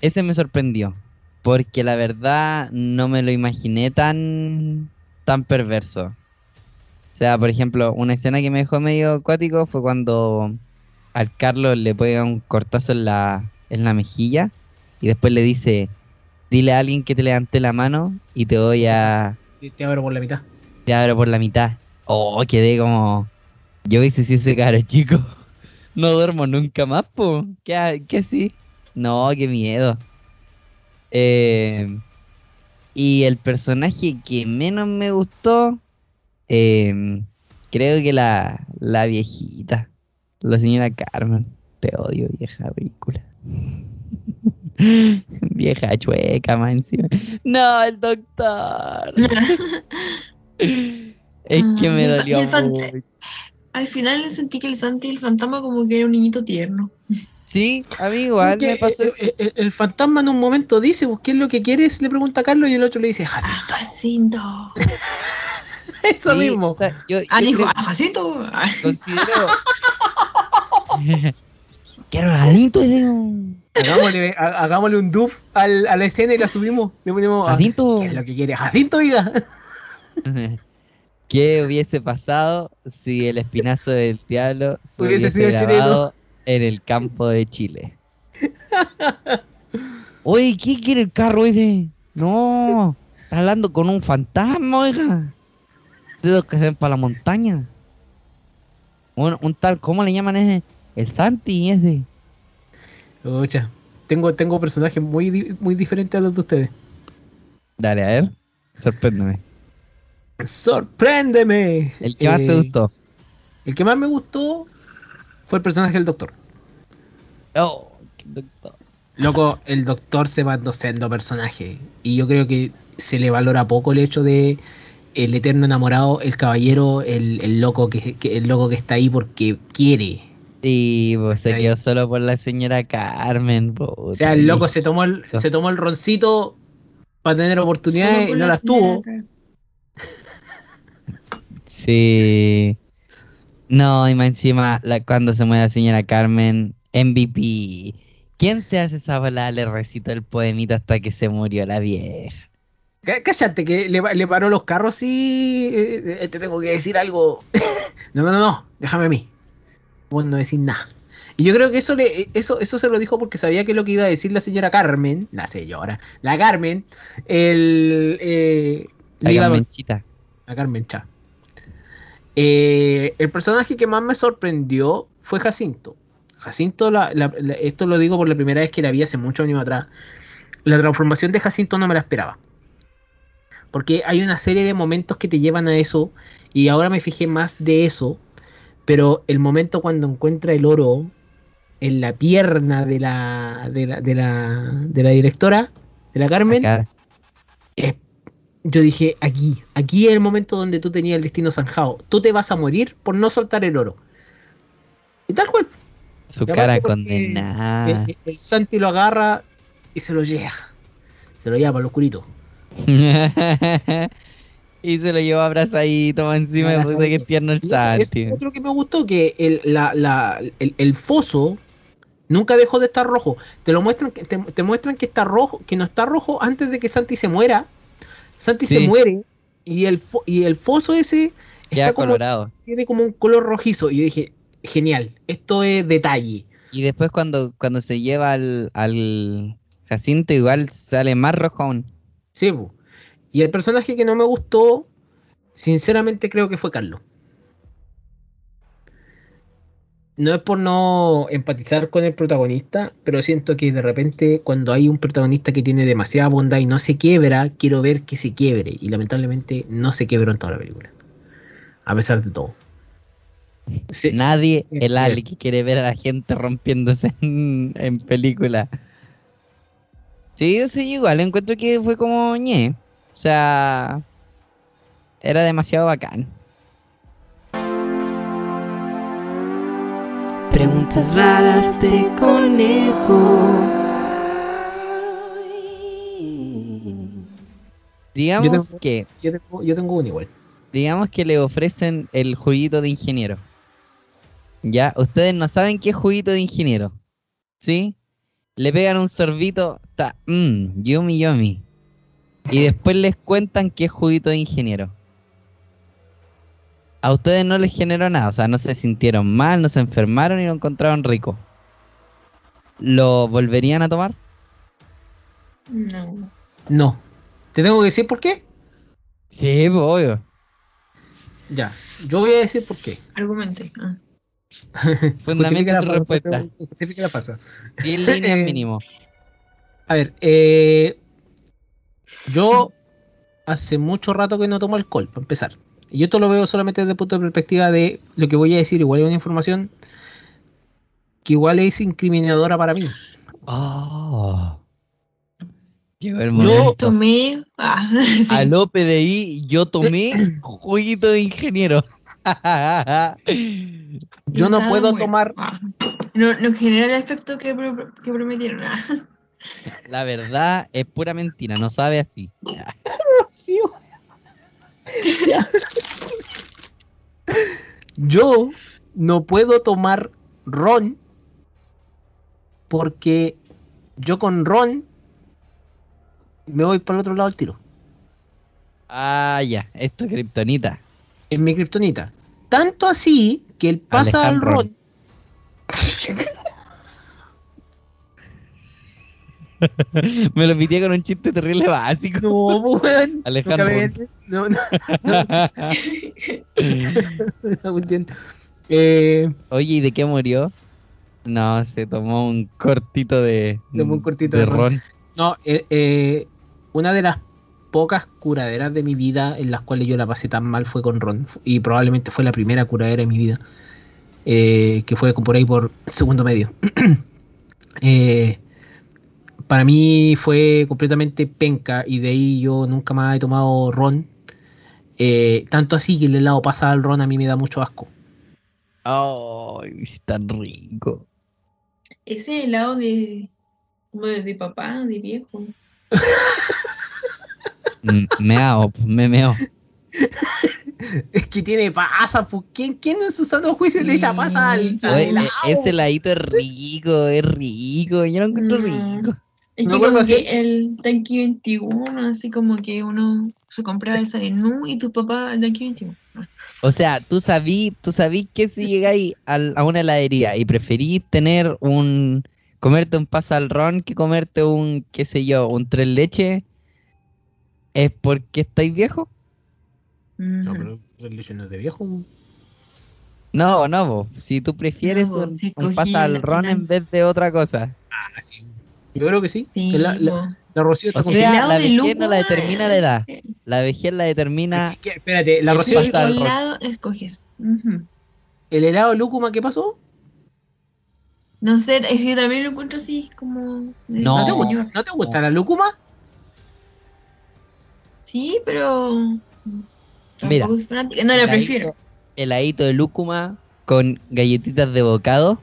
ese, me sorprendió. Porque la verdad no me lo imaginé tan, tan perverso. O sea, por ejemplo, una escena que me dejó medio acuático fue cuando al Carlos le pega un cortazo en la, en la mejilla y después le dice, dile a alguien que te levante la mano y te voy a... Te abro por la mitad. Te abro por la mitad. Oh, quedé como. Yo hice si ese cara, chico. No duermo nunca más, po. ¿Qué, qué sí? No, qué miedo. Eh, y el personaje que menos me gustó, eh, creo que la, la viejita, la señora Carmen. Te odio, vieja película. vieja chueca, más encima. No, el doctor. Es que me dolió Al final sentí que el Santi y el fantasma como que era un niñito tierno. Sí, amigo, a me pasó eso. El, fantasma en un momento dice, ¿qué es lo que quieres? Le pregunta a Carlos y el otro le dice, Jacinto. Ah, eso mismo. ah, dijo, ah, Jacinto. Considero... Quiero Jacinto. Hagámosle, hagámosle un dub al, a la escena y la subimos. Le ponemos, Jacinto. ¿Qué es lo que quiere? Jacinto, diga. ¿Qué hubiese pasado si el espinazo del diablo se hubiese, sido grabado en el campo de Chile? Oye, ¿qué quiere el carro ese? No, está hablando con un fantasma, oiga. De que se para la montaña. Un, un tal, ¿cómo le llaman ese? El Santi ese. Ocha, tengo, tengo personajes muy, muy diferentes a los de ustedes. Dale, a ver, sorpréndeme. ¡Sorpréndeme! ¿El que más te eh, gustó? El que más me gustó fue el personaje del doctor. Oh, doctor. Loco, el doctor se va siendo personaje. Y yo creo que se le valora poco el hecho de el eterno enamorado, el caballero, el, loco que, el loco que está ahí porque quiere. Sí, pues se quedó solo por la señora Carmen. o sea, el loco se tomó el, se tomó el roncito para tener oportunidades y no las tuvo. Sí. No, y más encima, cuando se muere la señora Carmen, MVP. ¿Quién se hace esa bola? Le recitó el poemita hasta que se murió la vieja. Cállate, que le, paró los carros y eh, eh, te tengo que decir algo. no, no, no, déjame a mí. Vos no decís nada. Y yo creo que eso, le, eso, eso se lo dijo porque sabía que lo que iba a decir la señora Carmen, la señora, la Carmen, el... Eh, la Carmenchita. La Carmencha. Eh, el personaje que más me sorprendió fue Jacinto. Jacinto, esto lo digo por la primera vez que la vi hace muchos años atrás. La transformación de Jacinto no me la esperaba. Porque hay una serie de momentos que te llevan a eso. Y ahora me fijé más de eso. Pero el momento cuando encuentra el oro en la pierna de la, de la, de la, directora, de la Carmen, es yo dije, aquí, aquí es el momento donde tú tenías el destino zanjado. Tú te vas a morir por no soltar el oro. Y tal cual. Su cara condenada. El, Santi lo agarra y se lo lleva. Se lo lleva para el oscurito. y se lo lleva abrazadito encima de puta que tierno el Santi. otro que me gustó, que el, el, foso nunca dejó de estar rojo. Te lo muestran, te, te, muestran que está rojo, que no está rojo antes de que Santi se muera. Santi se muere y el, y el foso ese está colorado. Tiene como un color rojizo. Y yo dije, genial, esto es detalle. Y después cuando, cuando se lleva al, al Jacinto igual sale más rojo aún. Sí, y el personaje que no me gustó, sinceramente creo que fue Carlos. No es por no empatizar con el protagonista, pero siento que de repente cuando hay un protagonista que tiene demasiada bondad y no se quiebra, quiero ver que se quiebre. Y lamentablemente no se quebró en toda la película. A pesar de todo. Nadie, el Ali, que quiere ver a la gente rompiéndose en, película. Sí, yo soy igual, encuentro que fue como ñe. O sea, era demasiado bacán. Preguntas raras de conejo. Digamos que. Yo tengo, yo tengo un igual. Digamos que le ofrecen el juguito de ingeniero. Ya, ustedes no saben qué es juguito de ingeniero. ¿Sí? Le pegan un sorbito, está, mmm, yummy yummy. Y después les cuentan qué es juguito de ingeniero. A ustedes no les generó nada, o sea, no se sintieron mal, no se enfermaron y lo encontraron rico. ¿Lo volverían a tomar? No. No. ¿Te tengo que decir por qué? Sí, pues, obvio. Ya, yo voy a decir por qué. Argumente. Ah. Fundamenta su respuesta. Justifica la falsa. 10 líneas mínimo. A ver, eh, yo hace mucho rato que no tomo alcohol, para empezar. Y yo esto lo veo solamente desde el punto de perspectiva de lo que voy a decir. Igual es una información que igual es incriminadora para mí. Oh. Yo tomé. Ah, A lo PDI, yo tomé jueguito de ingeniero. Yo no puedo tomar. Ah, no, no genera el efecto que, que prometieron. La verdad es pura mentira, no sabe así. Yo no puedo tomar ron porque yo con ron me voy para el otro lado del tiro. Ah, ya, esto es kriptonita. Es mi kriptonita. Tanto así que él pasa al ron. Me lo pidía con un chiste terrible básico. No, weón. Alejandro. No, no. no. eh, Oye, ¿y de qué murió? No, se tomó un cortito de, tomó un cortito de, ron. No, eh, eh, una de las pocas curaderas de mi vida en las cuales yo la pasé tan mal fue con ron. Y probablemente fue la primera curadera de mi vida. Eh, que fue por ahí por segundo medio. Eh, para mí fue completamente penca y de ahí yo nunca más he tomado ron. Eh, tanto así que el helado pasado al ron a mí me da mucho asco. ¡Ay, es tan rico! Ese helado de, de papá, de viejo. Meao, me meo. Es que tiene pasa, pues ¿quién, quién en su sano juicio le echa pasa al, Ese heladito es rico, es rico, yo lo encuentro rico. Es que como que el Tanky 21, así como que uno se compraba esa de Nu y tu papá el Tanky 21. O sea, tú sabí, tú sabí que si llegáis a una heladería y preferís tener un comerte un pasa al ron que comerte un, qué sé yo, un tres leche, ¿es porque estáis viejo? No, pero tres leche no es de viejo. No, no, si tú prefieres un, pasa al ron en vez de otra cosa. Ah, sí. Yo creo que sí. la, la, Rocío o sea, la vejez no la determina la edad. La vejez la determina. espérate, la Rocío. ¿Qué lado escoges? ¿El helado de lúcuma qué pasó? No sé, es que también lo encuentro así, como. No, ¿No te, gusta la lúcuma? Sí, pero. Mira, no la prefiero. Heladito de lúcuma con galletitas de bocado.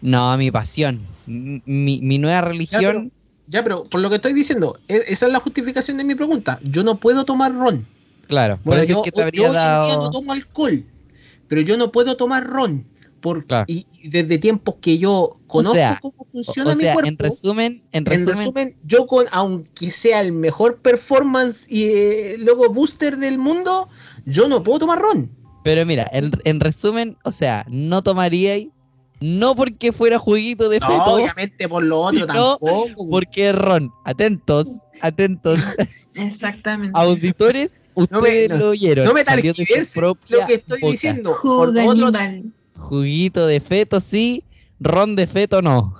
No, mi pasión. Mi, mi nueva religión. Ya pero, por lo que estoy diciendo, e, esa es la justificación de mi pregunta. Yo no puedo tomar ron. Claro, por eso yo, es que te habría dado... no tomo alcohol, pero yo no puedo tomar ron. Por, y, desde tiempos que yo conozco cómo funciona mi cuerpo. En resumen, en resumen, yo con, aunque sea el mejor performance y eh, luego booster del mundo, yo no puedo tomar ron. Pero mira, en, en resumen, o sea, no tomaría no porque fuera jueguito de feto. Obviamente por lo otro tampoco. Porque es ron. Atentos, atentos. Exactamente. Auditores, ustedes lo oyeron. No me lo que estoy diciendo. Juguito de feto sí, ron de feto no.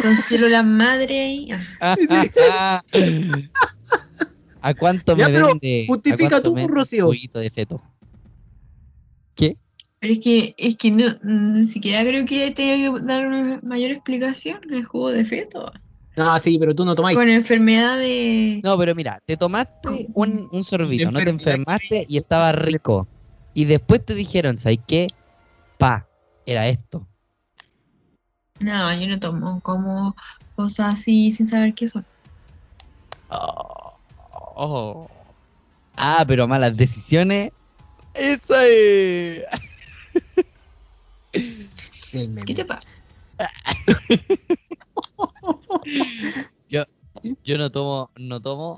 Con células madre y... ¿A cuánto me vende? Justifica tú, Rocío. Juguito de feto. ¿Qué? Pero es que, es que no, ni siquiera creo que tenga que dar una mayor explicación el jugo de feto. Ah, sí, pero tú no tomáis. Con enfermedad de. No, pero mira, te tomaste un, un sorbito, no te enfermaste y estaba rico. Y después te dijeron, ¿sabes qué? Pa, era esto. No, yo no tomo como cosas así sin saber qué son. Oh, oh. Ah, pero malas decisiones. Esa es. ¿Qué te pasa? yo, yo no tomo, no tomo,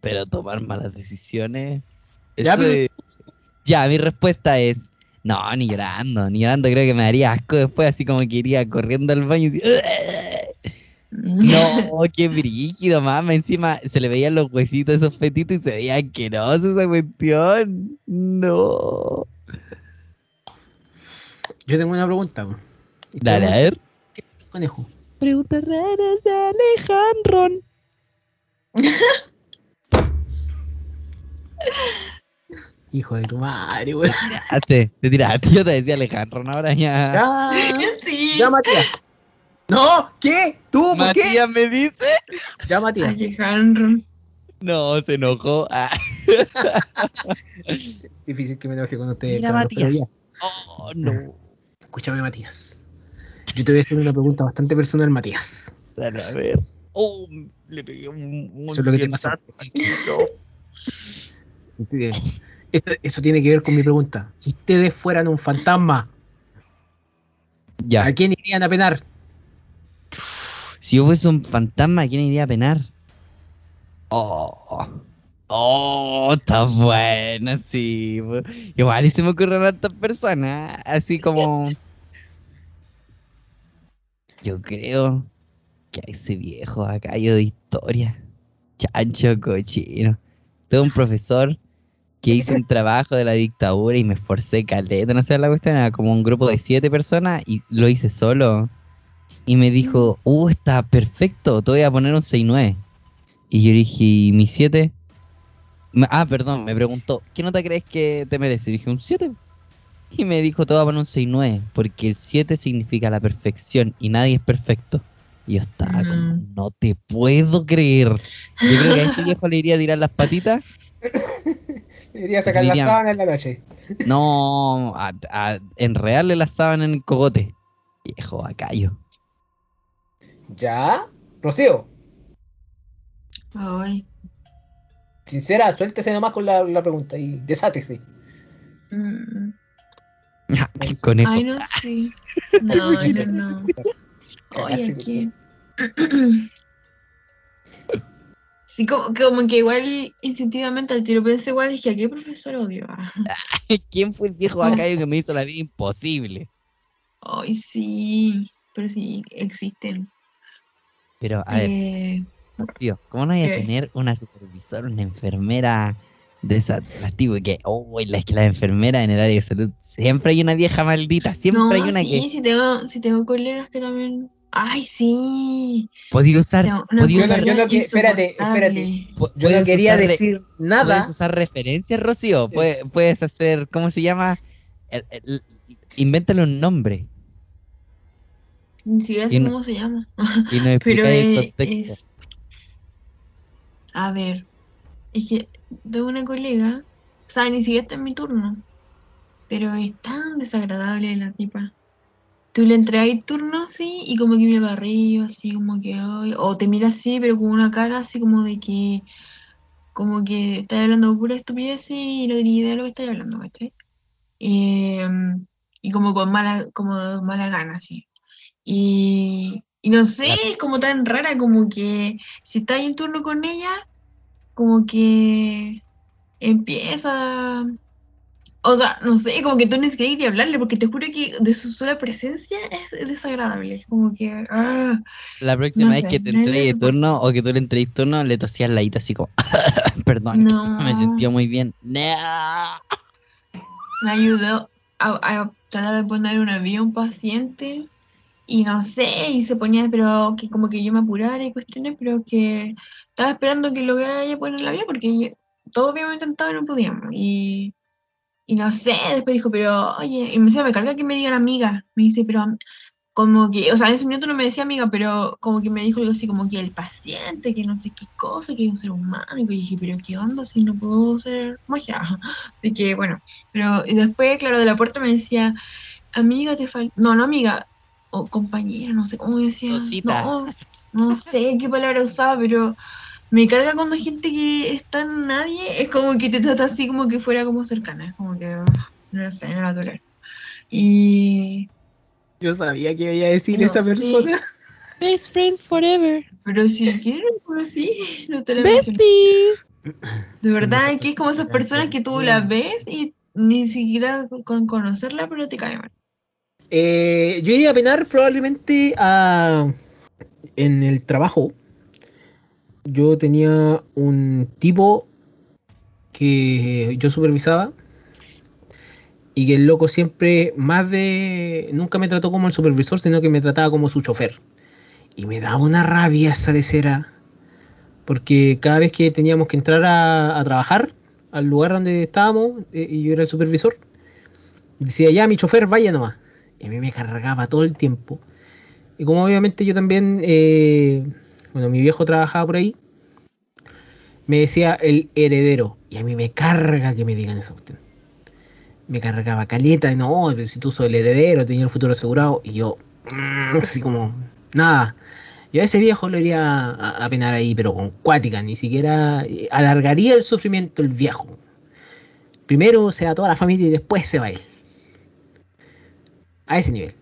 pero tomar malas decisiones. ya, mi respuesta es. No, ni llorando, ni llorando, creo que me daría asco después, así como que iría corriendo al baño y No, qué brígido, mamá. Encima se le veían los huesitos esos fetitos y se veía asqueroso esa cuestión. No. Yo tengo una pregunta. Dale, a ver. ¿Qué conejo? Preguntas raras de Alejandro. Hijo de tu madre, güey. Te tiraste, yo te decía Alejandro, ahora ya. Ya, sí. ya Matías. No, ¿qué? ¿Tú? ¿Por Matías me dice. Ya Matías. Alejandro. No, se enojó. Ah. Difícil que me enoje con usted. Mira, Matías. Oh, no. Escúchame, Matías. Yo te voy a hacer una pregunta bastante personal, Matías. Dale, a ver. Oh, le pegué un, Eso es lo que te pasa. Eso tiene que ver con mi pregunta. Si ustedes fueran un fantasma, ya. ¿a quién irían a penar? Si yo fuese un fantasma, ¿a quién iría a penar? Oh. Oh, está buena, sí. Igual y se me ocurren tantas personas, así como... Yo creo que a ese viejo acá yo de historia. Chancho cochino. Tuve un profesor que hizo un trabajo de la dictadura y me esforcé caleta, no sé la cuestión, era como un grupo de siete personas y lo hice solo. Y me dijo, uh, está perfecto, te voy a poner un 6-9. Y yo dije, ¿y mi 7? Ah, perdón, me preguntó, ¿qué nota crees que te merece? Y dije, un 7. Y me dijo, te voy a poner un 6-9, porque el 7 significa la perfección y nadie es perfecto. Y yo estaba como, no te puedo creer. Yo creo que a ese viejo le iría a tirar las patitas. le iría a sacar las sábanas en la noche. No, a, a enredarle las sábanas en el cogote. Viejo, a callo. ¿Ya? Rocío. Ay. Sincera, suéltese nomás con la, la pregunta y desátese. Mm. El conejo. Ay, no sé. No, no, no. Oye, aquí. Sí, como, como, que igual instintivamente al tiro pensé igual dije, ¿a qué profesor odio? ¿Quién fue el viejo acá que me hizo la vida imposible? Ay, sí, pero sí existen. Pero, a ver, eh, ¿cómo no hay a tener una supervisora, una enfermera de tipo que, oh, es que la enfermera en el área de salud, siempre hay una vieja maldita, siempre hay una sí, que... Sí, tengo, sí tengo colegas que también... Ay, sí. Podía usar... podía usar yo no, que, espérate, espérate. Yo no quería decir nada. Puedes usar referencias, Rocío. Puedes, puedes hacer, ¿cómo se llama? El, invéntale un nombre. Ni siquiera sé cómo se llama. Y no Pero el es, A ver, es que tengo una colega, o sea, ni siquiera está en mi turno, pero es tan desagradable la tipa. Tú le ahí turno así y como que mira para arriba, así como que, o te mira así, pero con una cara así como de que, como que estás hablando pura estupidez y no tenía idea de lo que estás hablando, ¿cachai? Em, y como con mala, como mala gana, así. Y, y no sé, es como tan rara, como que si estás en turno con ella, como que empieza o sea, no sé, como que tú necesitas que hablarle, porque te juro que de su sola presencia es desagradable. Como que. Ah, la próxima vez que te entregue turno o que tú le entregues turno, le tosías la hita así como. Perdón, no. me sentí muy bien. Me ayudó a, tratar de poner un avión paciente y no sé, y se ponía, pero que como que yo me apurara y cuestiones, pero que estaba esperando que lograra ella poner el avión porque todo habíamos intentado y no podíamos. Y y no sé, después dijo, pero, oye, y me decía, me carga que me digan amiga. Me dice, pero, como que, o sea, en ese momento no me decía amiga, pero como que me dijo algo así, como que el paciente, que no sé qué cosa, que es un ser humano. Y dije, pero ¿qué onda si no puedo ser magia? Así que, bueno, pero y después, claro, de la puerta me decía, amiga, te falta. No, no amiga, o compañera, no sé cómo decía. No, no sé qué palabra usaba, pero me carga cuando hay gente que está en nadie, es como que te trata así como que fuera como cercana, es como que no lo sé, no lo toler. Y. Yo sabía que iba a decir esta persona. Best friends forever. Pero si quieren, pues sí, no te lo Besties. De verdad, que es como esas personas que tú las ves y ni siquiera con conocerla, pero te cae mal. Eh, yo iría a penar probablemente a, en el trabajo yo tenía un tipo que yo supervisaba y que el loco siempre, más de. Nunca me trató como el supervisor, sino que me trataba como su chofer. Y me daba una rabia esa lecera. Porque cada vez que teníamos que entrar a, trabajar al lugar donde estábamos, eh, y yo era el supervisor, decía, ya, mi chofer, vaya nomás. Y a mí me cargaba todo el tiempo. Y como obviamente yo también. Eh, bueno, mi viejo trabajaba por ahí, me decía el heredero. Y a mí me carga que me digan eso. Me cargaba caleta, y no, si tú sos el heredero, tenía el futuro asegurado. Y yo, mm, así como, nada. Yo a ese viejo lo iría a, penar ahí, pero con cuática, ni siquiera eh, alargaría el sufrimiento el viejo. Primero se va toda la familia y después se va él. A ese nivel.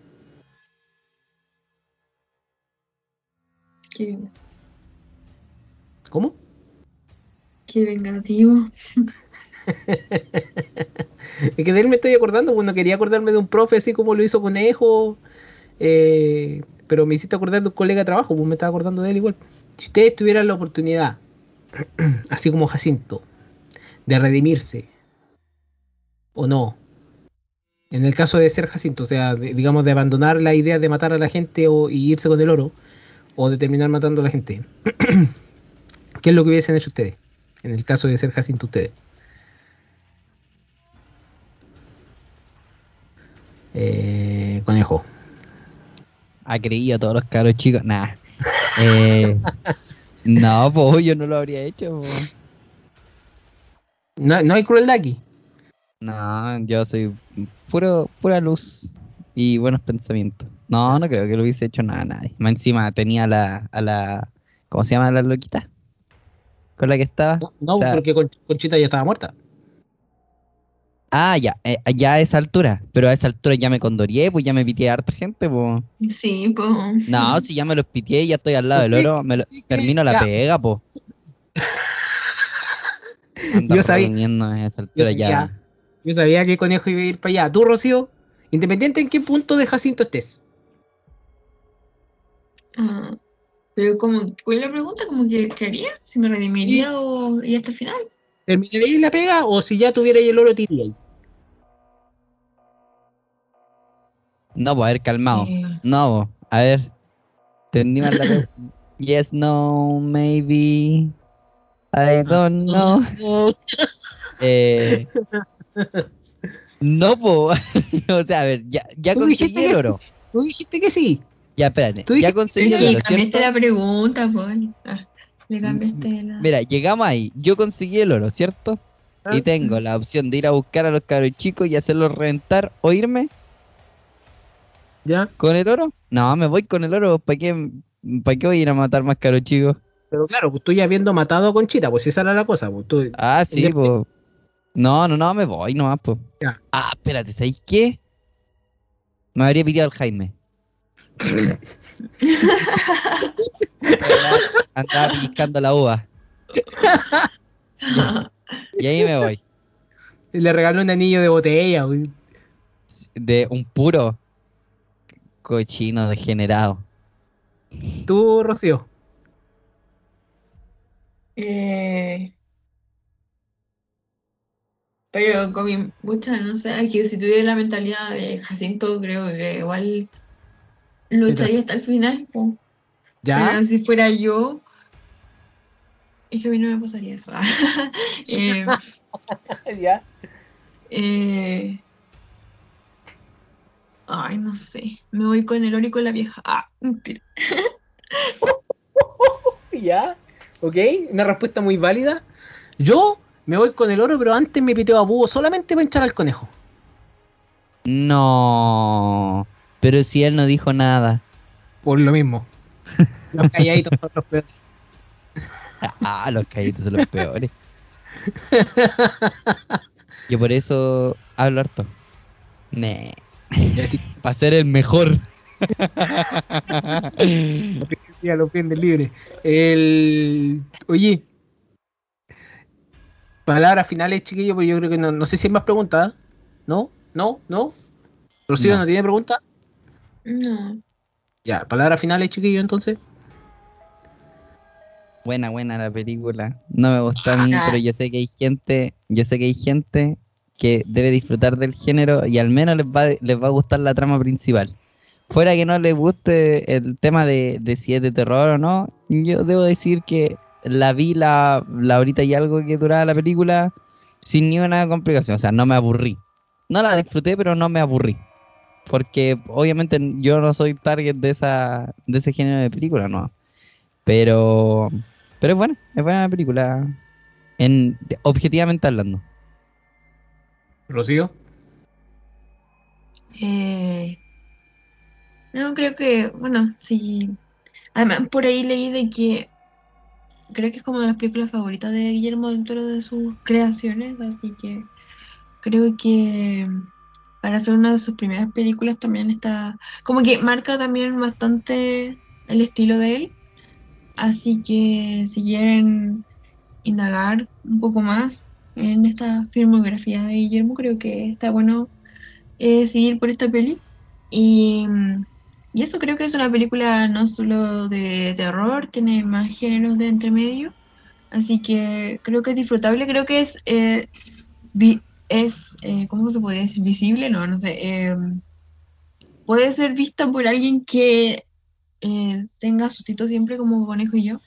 Qué ¿Cómo? Qué vengativo. es que de él me estoy acordando, bueno, quería acordarme de un profe así como lo hizo Conejo, eh, pero me hiciste acordar de un colega de trabajo, pues me estaba acordando de él igual. Si ustedes tuvieran la oportunidad, así como Jacinto, de redimirse, o no, en el caso de ser Jacinto, o sea, digamos de abandonar la idea de matar a la gente o y irse con el oro, o de terminar matando a la gente. ¿Qué es lo que hubiesen hecho ustedes? En el caso de ser Jacinto ustedes. Eh, conejo. Ha creído a todos los caros chicos. Nah. Eh, no, pues yo no lo habría hecho. No, no hay crueldad aquí. No, yo soy puro, pura luz y buenos pensamientos. No, no creo que lo hubiese hecho nada nadie. Más encima tenía la, a la. ¿Cómo se llama la loquita? Con la que estaba. No, porque Conchita ya estaba muerta. Ah, ya, eh, ya a esa altura. Pero a esa altura ya me condorié, pues ya me pitié a harta gente, pues. Sí, pues. No, si ya me los pitié y ya estoy al lado del oro, me lo, termino la pega, pues. Yo sabía. A esa altura yo, sabía, ya. yo sabía que Conejo iba a ir para allá. Tú, Rocío, independiente en qué punto de Jacinto estés. Ah, pero como, ¿cuál es la pregunta? ¿Cómo que qué haría? ¿Si me redimiría o y hasta el final? ¿Terminaríais la pega o si ya tuvierais el oro tiraríais? No, pues a ver, calmado. No, a ver. La Yes, no, maybe. I don't know. eh, no, pues. o sea, a ver, ya, ya conseguí el oro. Tú dijiste que sí. Ya, espérate. Ya conseguí el oro, cambiaste la pregunta, pues. le cambiaste la... Mira, llegamos ahí. Yo conseguí el oro, ¿cierto? y tengo la opción de ir a buscar a los cabros chicos y hacerlos reventar o irme. ¿Ya? ¿Con el oro? No, me voy con el oro. ¿Para qué, ¿Para qué voy a ir a matar más cabros chicos? Pero claro, pues tú ya habiendo matado a Conchita, pues esa era la cosa. Pues, tú, ah, sí, pues. No, no, no, me voy nomás, pues. Ah, espérate, ¿sabéis qué? Me habría pedido al Jaime. Andaba pellizcando la uva. Y ahí me voy. Le regaló un anillo de botella, güey. De un puro cochino degenerado. ¿Tú, Rocío? Eh... Pero con mi mucha, no sé, aquí si tuviera la mentalidad de Jacinto, creo que igual lucharía hasta el final. ¿Ya? Pero si fuera yo, es que a mí no me pasaría eso. eh, ¿Ya? Eh... Ay, no sé. Me voy con el oro y con la vieja. Ah, mentira. ¿Ya? ¿Ok? Una respuesta muy válida. Yo me voy con el oro, pero antes me piteo a búho solamente para hinchar al conejo. No. Pero si él no dijo nada. Por lo mismo. Los calladitos son los peores. Ah, los calladitos son los peores. Yo por eso hablo harto. Nee. Para ser el mejor. Ya lo pierde libre. El... Oye. Palabras finales, chiquillo, porque yo creo que no, no sé si hay más preguntas. ¿No? ¿No? ¿No? ¿Rocío no, No. tiene preguntas? No. Ya, palabras finales, chiquillo, entonces. Buena, buena la película. No me gustó a mí, Ah. pero yo sé que hay gente, yo sé que hay gente que debe disfrutar del género y al menos les va, les va a gustar la trama principal. Fuera que no les guste el tema de, de si es de terror o no, yo debo decir que la vi la, la horita y algo que duraba la película sin ni una complicación. O sea, no me aburrí. No la disfruté, pero no me aburrí. Porque obviamente yo no soy target de esa de ese género de película, no. Pero pero es buena, es buena la película. En, objetivamente hablando. Rocío. Eh, no, creo que, bueno, sí. Además, por ahí leí de que creo que es como de las películas favoritas de Guillermo del Toro de sus creaciones, así que creo que para ser una de sus primeras películas también está, como que marca también bastante el estilo de él. Así que si quieren indagar un poco más en esta filmografía de Guillermo, creo que está bueno eh, seguir por esta peli. Y, y eso creo que es una película no solo de terror, tiene más géneros de entre medio. Así que creo que es disfrutable, creo que es, eh, es eh, ¿cómo se podría decir? Visible, no, no sé. eh, puede ser vista por alguien que eh, tenga sustito siempre como Conejo y yo.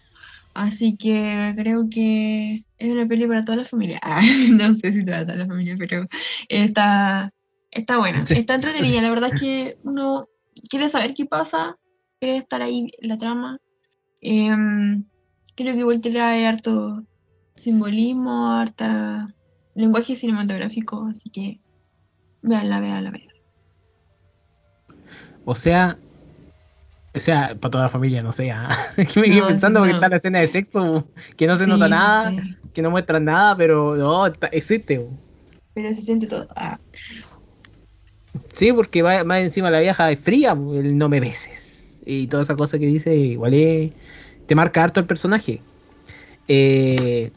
Así que creo que es una peli para toda la familia. Ah, no sé si para toda la familia, pero está, está buena. Sí. Está entretenida. La verdad es que uno quiere saber qué pasa, quiere estar ahí en la trama. Em, creo que igual tiene harto simbolismo, harta lenguaje cinematográfico, así que véanla, véanla, véanla. O sea, o sea, para toda la familia, no sé. ah. Que me quedé No, pensando porque no. está la escena de sexo, que no se Sí, nota nada, sí. que no muestran nada, pero no, está- existe. Pero se siente todo. Ah, Sí, porque va, más encima la vieja es fría, el no me beses. Y toda esa cosa que dice, igual es- te marca harto el personaje. Eh,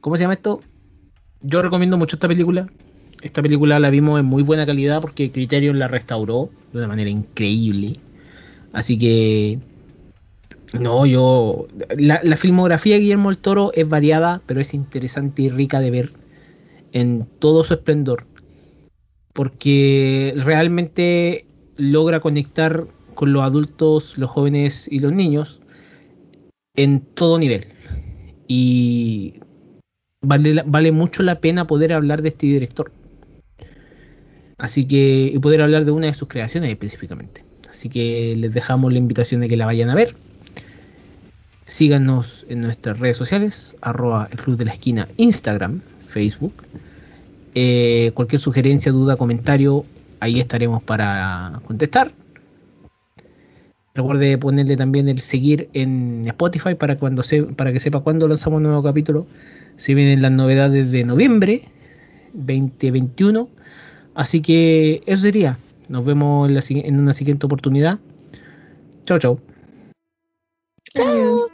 ¿Cómo se llama esto? Yo recomiendo mucho esta película. Esta película la vimos en muy buena calidad porque Criterion la restauró de una manera increíble. Así que. No, yo. La, filmografía de Guillermo del Toro es variada, pero es interesante y rica de ver en todo su esplendor. Porque realmente logra conectar con los adultos, los jóvenes y los niños en todo nivel. Y vale, mucho la pena poder hablar de este director. Así que, y poder hablar de una de sus creaciones específicamente. Así que les dejamos la invitación de que la vayan a ver. Síganos en nuestras redes sociales, arroba el Club de la Esquina, Instagram, Facebook. Eh, cualquier sugerencia, duda, comentario, ahí estaremos para contestar. Recuerde ponerle también el seguir en Spotify para, cuando se, para que sepa cuándo lanzamos un nuevo capítulo. Se vienen las novedades de noviembre 2021. Así que eso sería. Nos vemos en, una siguiente oportunidad. Chao, chao. Chao.